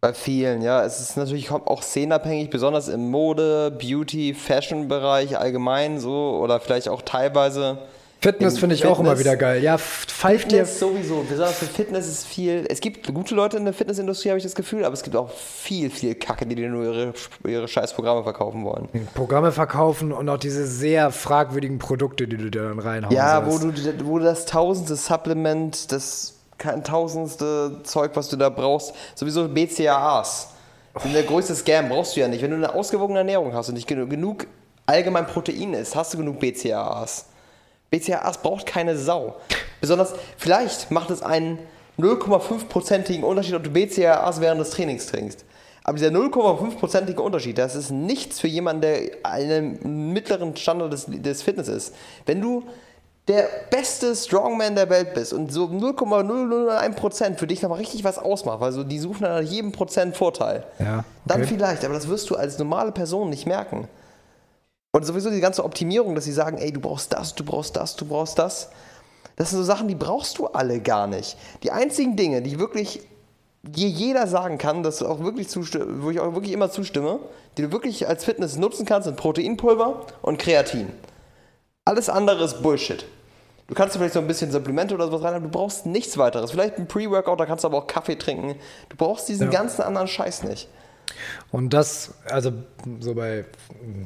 Bei vielen, ja. Es ist natürlich auch szenenabhängig, besonders im Mode, Beauty, Fashion-Bereich allgemein so oder vielleicht auch teilweise. Fitness finde ich auch immer Fitness- wieder geil. Ja, pfeift dir. Fitness sowieso. Besonders für Fitness ist viel. Es gibt gute Leute in der Fitnessindustrie, habe ich das Gefühl, aber es gibt auch viel, viel Kacke, die dir nur ihre, ihre scheiß Programme verkaufen wollen. Programme verkaufen und auch diese sehr fragwürdigen Produkte, die du dir dann reinhauen Ja, wo du, wo du das tausendste Supplement, das tausendste Zeug, was du da brauchst, sowieso BCAAs. sind der größte Scam, brauchst du ja nicht. Wenn du eine ausgewogene Ernährung hast und nicht genu- genug allgemein Protein isst, hast du genug BCAAs. BCAAs braucht keine Sau. Besonders, vielleicht macht es einen 0,5-prozentigen Unterschied, ob du BCAAs während des Trainings trinkst. Aber dieser 0,5-prozentige Unterschied, das ist nichts für jemanden, der einen mittleren Standard des, des Fitness ist. Wenn du der beste Strongman der Welt bist und so 0,001% für dich nochmal richtig was ausmacht, weil so die suchen nach jedem Prozent Vorteil, Ja, dann okay. vielleicht, aber das wirst du als normale Person nicht merken. Und sowieso die ganze Optimierung, dass sie sagen, ey, du brauchst das, du brauchst das, du brauchst das. Das sind so Sachen, die brauchst du alle gar nicht. Die einzigen Dinge, die wirklich dir jeder sagen kann, dass du auch wirklich wo ich auch wirklich immer zustimme, die du wirklich als Fitness nutzen kannst, sind Proteinpulver und Kreatin. Alles andere ist Bullshit. Du kannst vielleicht so ein bisschen Supplemente oder sowas rein, aber du brauchst nichts weiteres. Vielleicht ein Pre-Workout, da kannst du aber auch Kaffee trinken. Du brauchst diesen Ja. ganzen anderen Scheiß nicht. Und das, also so bei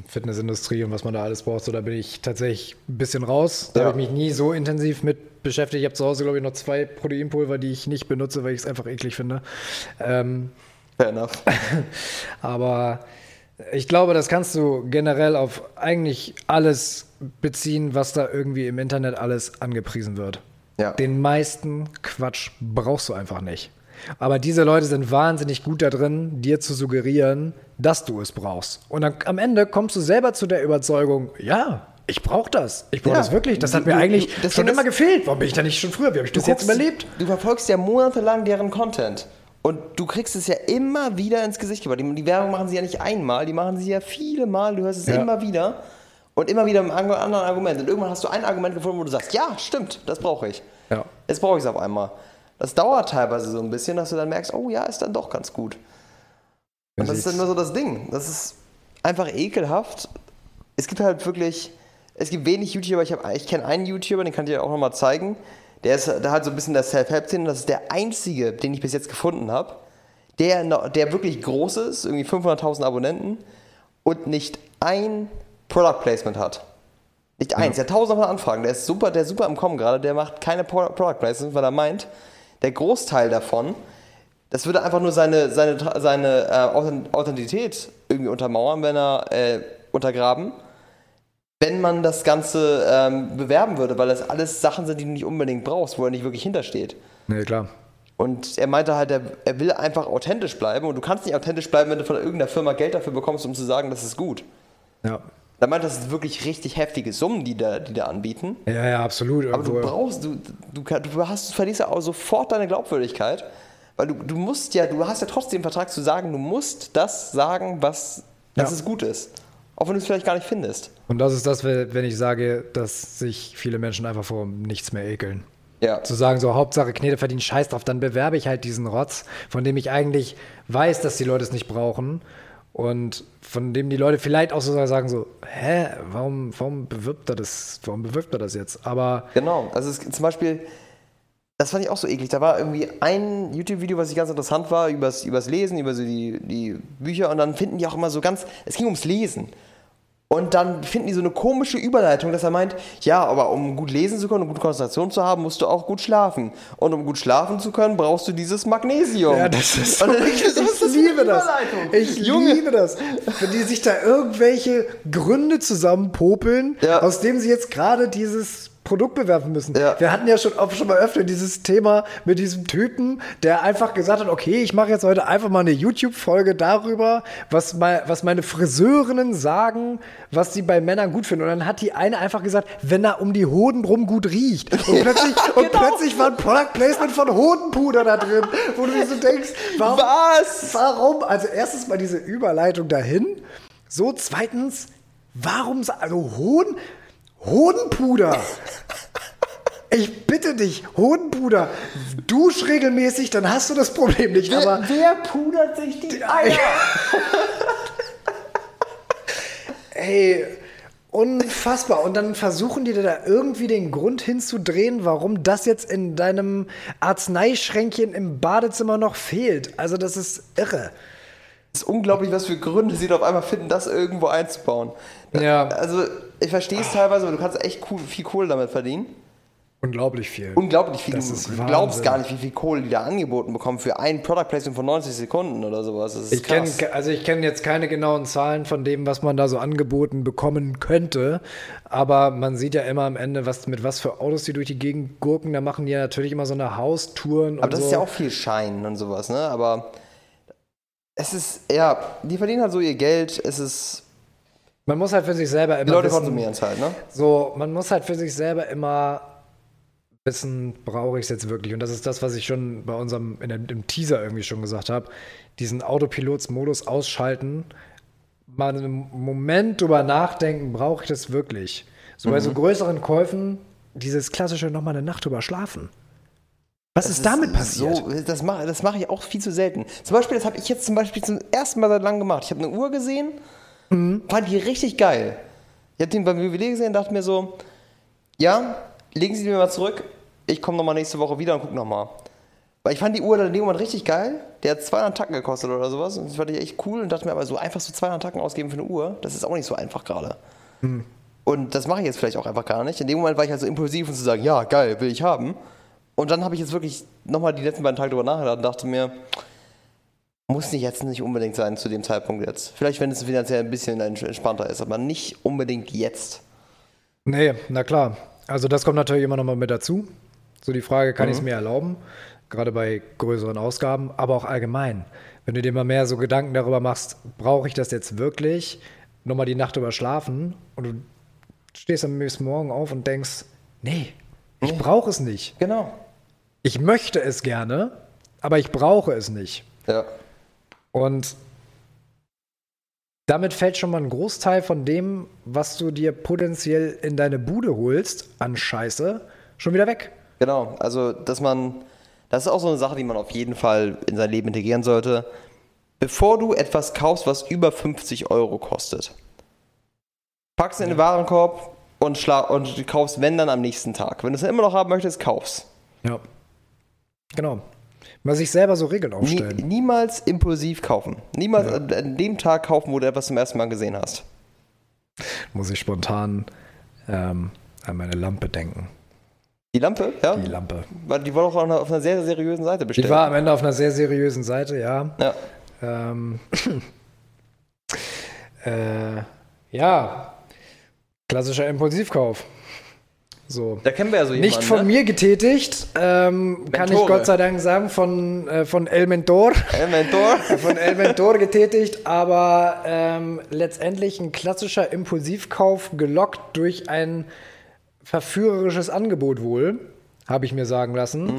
Fitnessindustrie und was man da alles braucht, so da bin ich tatsächlich ein bisschen raus. Da Ja. habe ich mich nie so intensiv mit beschäftigt. Ich habe zu Hause, glaube ich, noch zwei Proteinpulver, die ich nicht benutze, weil ich es einfach eklig finde. Ähm, Fair enough. aber ich glaube, das kannst du generell auf eigentlich alles beziehen, was da irgendwie im Internet alles angepriesen wird. Ja. Den meisten Quatsch brauchst du einfach nicht. Aber diese Leute sind wahnsinnig gut da drin, dir zu suggerieren, dass du es brauchst. Und dann, am Ende kommst du selber zu der Überzeugung, ja, ich brauche das. Ich brauche Ja. das wirklich. Das hat mir du- eigentlich das schon immer gefehlt. Warum bin ich da nicht schon früher? Wie habe ich das jetzt überlebt? Du verfolgst ja monatelang deren Content. Und du kriegst es ja immer wieder ins Gesicht gebracht. Die, die Werbung machen sie ja nicht einmal, die machen sie ja viele Mal. Du hörst es Ja. immer wieder. Und immer wieder mit einem anderen Argument. Und irgendwann hast du ein Argument gefunden, wo du sagst, ja, stimmt, das brauche ich. Ja. Jetzt brauche ich es auf einmal. Das dauert teilweise so ein bisschen, dass du dann merkst, oh ja, ist dann doch ganz gut. Und das ist dann nur so das Ding. Das ist einfach ekelhaft. Es gibt halt wirklich, es gibt wenig YouTuber. Ich, hab- ich kenne einen YouTuber, den kann ich dir auch nochmal zeigen. Der ist der hat so ein bisschen der Self-Help-Szene. Das ist der einzige, den ich bis jetzt gefunden habe, der, der wirklich groß ist, irgendwie 500.000 Abonnenten und nicht ein Product Placement hat. Nicht eins, er hat tausende von Anfragen. Der ist super, der ist super am Kommen gerade. Der macht keine Pro Product Placement, weil er meint, der Großteil davon, das würde einfach nur seine, seine, seine äh, Authent- Authentität irgendwie untermauern, wenn er äh, untergraben, wenn man das Ganze ähm, bewerben würde, weil das alles Sachen sind, die du nicht unbedingt brauchst, wo er nicht wirklich hintersteht. Nee, klar. Und er meinte halt, er, er will einfach authentisch bleiben und du kannst nicht authentisch bleiben, wenn du von irgendeiner Firma Geld dafür bekommst, um zu sagen, das ist gut. Ja. Er meinte, das sind wirklich richtig heftige Summen, die da, die da anbieten. Ja, ja, absolut. Aber du Irgendwo- brauchst, du, du, du, hast, du verlierst ja auch sofort deine Glaubwürdigkeit, weil du, du musst ja, du hast ja trotzdem den Vertrag zu sagen, du musst das sagen, was dass Ja. es gut ist. Auch wenn du es vielleicht gar nicht findest. Und das ist das, wenn ich sage, dass sich viele Menschen einfach vor nichts mehr ekeln. Ja. Zu sagen, so Hauptsache Knete verdient Scheiß drauf, dann bewerbe ich halt diesen Rotz, von dem ich eigentlich weiß, dass die Leute es nicht brauchen. Und von dem die Leute vielleicht auch so sagen, so, hä, warum, warum bewirbt er das, warum bewirbt er das jetzt? Aber Genau. Also es, zum Beispiel, das fand ich auch so eklig. Da war irgendwie ein YouTube-Video, was ich ganz interessant war, übers, übers Lesen, über so die, die Bücher und dann finden die auch immer so ganz, es ging ums Lesen. Und dann finden die so eine komische Überleitung, dass er meint, ja, aber um gut lesen zu können, um gute Konzentration zu haben, musst du auch gut schlafen. Und um gut schlafen zu können, brauchst du dieses Magnesium. Ja, das ist so. Und dann ich, so, was ich liebe das. Überleitung? Ich Junge. liebe das. Wenn die sich da irgendwelche Gründe zusammenpopeln, Ja. aus dem sie jetzt gerade dieses Produkt bewerben müssen. Ja. Wir hatten ja schon, auch schon mal öfter dieses Thema mit diesem Typen, der einfach gesagt hat, okay, ich mache jetzt heute einfach mal eine YouTube-Folge darüber, was, mal, was meine Friseurinnen sagen, was sie bei Männern gut finden. Und dann hat die eine einfach gesagt, wenn er um die Hoden rum gut riecht. Und plötzlich, und genau. plötzlich war ein Product Placement von Hodenpuder da drin, wo du dir so denkst, warum, Was? Warum? Also erstens mal diese Überleitung dahin. So, zweitens, warum, also Hoden, Hodenpuder. Ich bitte dich, Hodenpuder, dusch regelmäßig, dann hast du das Problem nicht. Aber wer pudert sich die Eier? ey, unfassbar. Und dann versuchen die dir da irgendwie den Grund hinzudrehen, warum das jetzt in deinem Arzneischränkchen im Badezimmer noch fehlt. Also das ist irre. Es ist unglaublich, was für Gründe sie da auf einmal finden, das irgendwo einzubauen. Ja. Also, ich verstehe es teilweise, aber du kannst echt cool, viel Kohle damit verdienen. Unglaublich viel. Unglaublich viel. Das Du ist glaubst Wahnsinn. gar nicht, wie viel Kohle die da angeboten bekommen für ein Product Placement von 90 Sekunden oder sowas. Das ist Ich krass. also ich kenne jetzt keine genauen Zahlen von dem, was man da so angeboten bekommen könnte, aber man sieht ja immer am Ende, was mit was für Autos die durch die Gegend gurken. Da machen die ja natürlich immer so eine Haustouren und Aber das so. ist ja auch viel Schein und sowas, ne? Aber es ist, ja, die verdienen halt so ihr Geld. Es ist, man muss halt für sich selber immer die Leute wissen, konsumieren es halt, ne? so, man muss halt für sich selber immer wissen, brauche ich es jetzt wirklich? Und das ist das, was ich schon bei unserem in dem, im Teaser irgendwie schon gesagt habe. Diesen Autopilotsmodus ausschalten, mal einen Moment drüber nachdenken, brauche ich das wirklich? So bei Mhm. so größeren Käufen, dieses klassische nochmal eine Nacht drüber schlafen. Was Das ist damit passiert? So, das mache das mach ich auch viel zu selten. Zum Beispiel, das habe ich jetzt zum Beispiel zum ersten Mal seit langem gemacht. Ich habe eine Uhr gesehen, Mhm. fand die richtig geil. Ich habe den beim Juwelier gesehen und dachte mir so, ja, legen Sie die mir mal zurück. Ich komme nochmal nächste Woche wieder und gucke nochmal. Weil ich fand die Uhr dann in dem Moment richtig geil. Der hat 200 Tacken gekostet oder sowas. Und das fand ich echt cool und dachte mir aber so einfach so 200 Tacken ausgeben für eine Uhr, das ist auch nicht so einfach gerade. Und das mache ich jetzt vielleicht auch einfach gar nicht. In dem Moment war ich halt so impulsiv und zu sagen, ja, geil, will ich haben. Und dann habe ich jetzt wirklich nochmal die letzten beiden Tage drüber nachgedacht und dachte mir, muss nicht jetzt nicht unbedingt sein zu dem Zeitpunkt jetzt. Vielleicht, wenn es finanziell ein bisschen entspannter ist, aber nicht unbedingt jetzt. Nee, na klar. Also das kommt natürlich immer noch mal mit dazu. So die Frage, kann ich es mir erlauben? Gerade bei größeren Ausgaben, aber auch allgemein. Wenn du dir mal mehr so Gedanken darüber machst, brauche ich das jetzt wirklich? Nochmal die Nacht drüber schlafen und du stehst am nächsten Morgen auf und denkst, nee, ich brauche es nicht. Genau. Ich möchte es gerne, aber ich brauche es nicht. Ja. Und damit fällt schon mal ein Großteil von dem, was du dir potenziell in deine Bude holst, an Scheiße, schon wieder weg. Genau. Also, dass man, das ist auch so eine Sache, die man auf jeden Fall in sein Leben integrieren sollte. Bevor du etwas kaufst, was über 50 Euro kostet, packst es in den Warenkorb und, schla und du kaufst, wenn dann am nächsten Tag. Wenn du es dann immer noch haben möchtest, kauf's. Ja. Genau. Mal sich selber so Regeln Nie, aufstellen. niemals impulsiv kaufen. Niemals an, an dem Tag kaufen, wo du etwas zum ersten Mal gesehen hast. Muss ich spontan ähm, an meine Lampe denken. Die Lampe, ja? Die Lampe. Die war doch auf einer, auf einer sehr, sehr seriösen Seite bestellt. Die war am Ende auf einer sehr seriösen Seite, ja. ja. Ähm, äh, ja, klassischer Impulsivkauf. So. Da kennen wir ja so jemanden. Nicht von ne? mir getätigt, ähm, kann ich. Gott sei Dank sagen, von, äh, von El Mentor. El Mentor. von El Mentor getätigt, aber ähm, letztendlich ein klassischer Impulsivkauf gelockt durch ein verführerisches Angebot wohl, habe ich mir sagen lassen,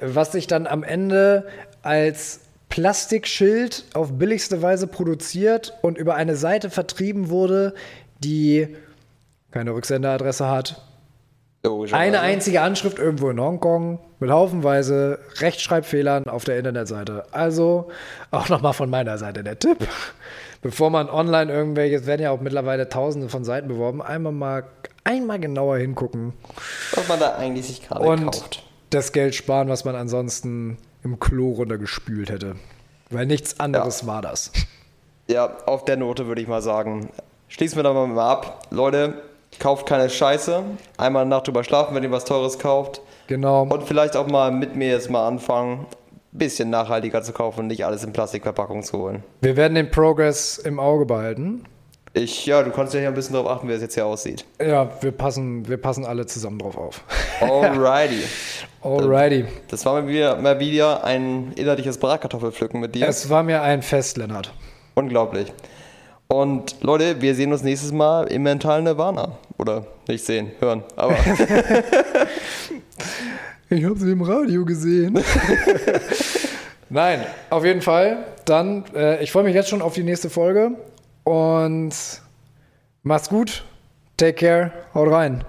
was sich dann am Ende als Plastikschild auf billigste Weise produziert und über eine Seite vertrieben wurde, die keine Rücksenderadresse hat, eine einzige Anschrift irgendwo in Hongkong mit haufenweise Rechtschreibfehlern auf der Internetseite. Also auch nochmal von meiner Seite der Tipp. Bevor man online irgendwelches, werden ja auch mittlerweile tausende von Seiten beworben, einmal mal einmal genauer hingucken Was man da eigentlich sich gerade und kauft. das Geld sparen, was man ansonsten im Klo runtergespült hätte. Weil nichts anderes war das. Ja, auf der Note würde ich mal sagen, schließen wir da mal ab. Leute, kauft keine Scheiße. Einmal eine Nacht drüber schlafen, wenn ihr was Teures kauft. Genau. Und vielleicht auch mal mit mir jetzt mal anfangen, ein bisschen nachhaltiger zu kaufen und nicht alles in Plastikverpackung zu holen. Wir werden den Progress im Auge behalten. Ich, ja, du kannst ja hier ein bisschen darauf achten, wie es jetzt hier aussieht. Ja, wir passen, wir passen alle zusammen drauf auf. Alrighty. Alrighty. Das war mal wieder, mal wieder ein innerliches Bratkartoffelpflücken mit dir. Es war mir ein Fest, Lennart. Unglaublich. Und Leute, wir sehen uns nächstes Mal im mentalen Nirvana. Oder nicht sehen, hören. Aber Ich habe sie im Radio gesehen. Nein, auf jeden Fall. Dann, äh, ich freue mich jetzt schon auf die nächste Folge und macht's gut. Take care. Haut rein.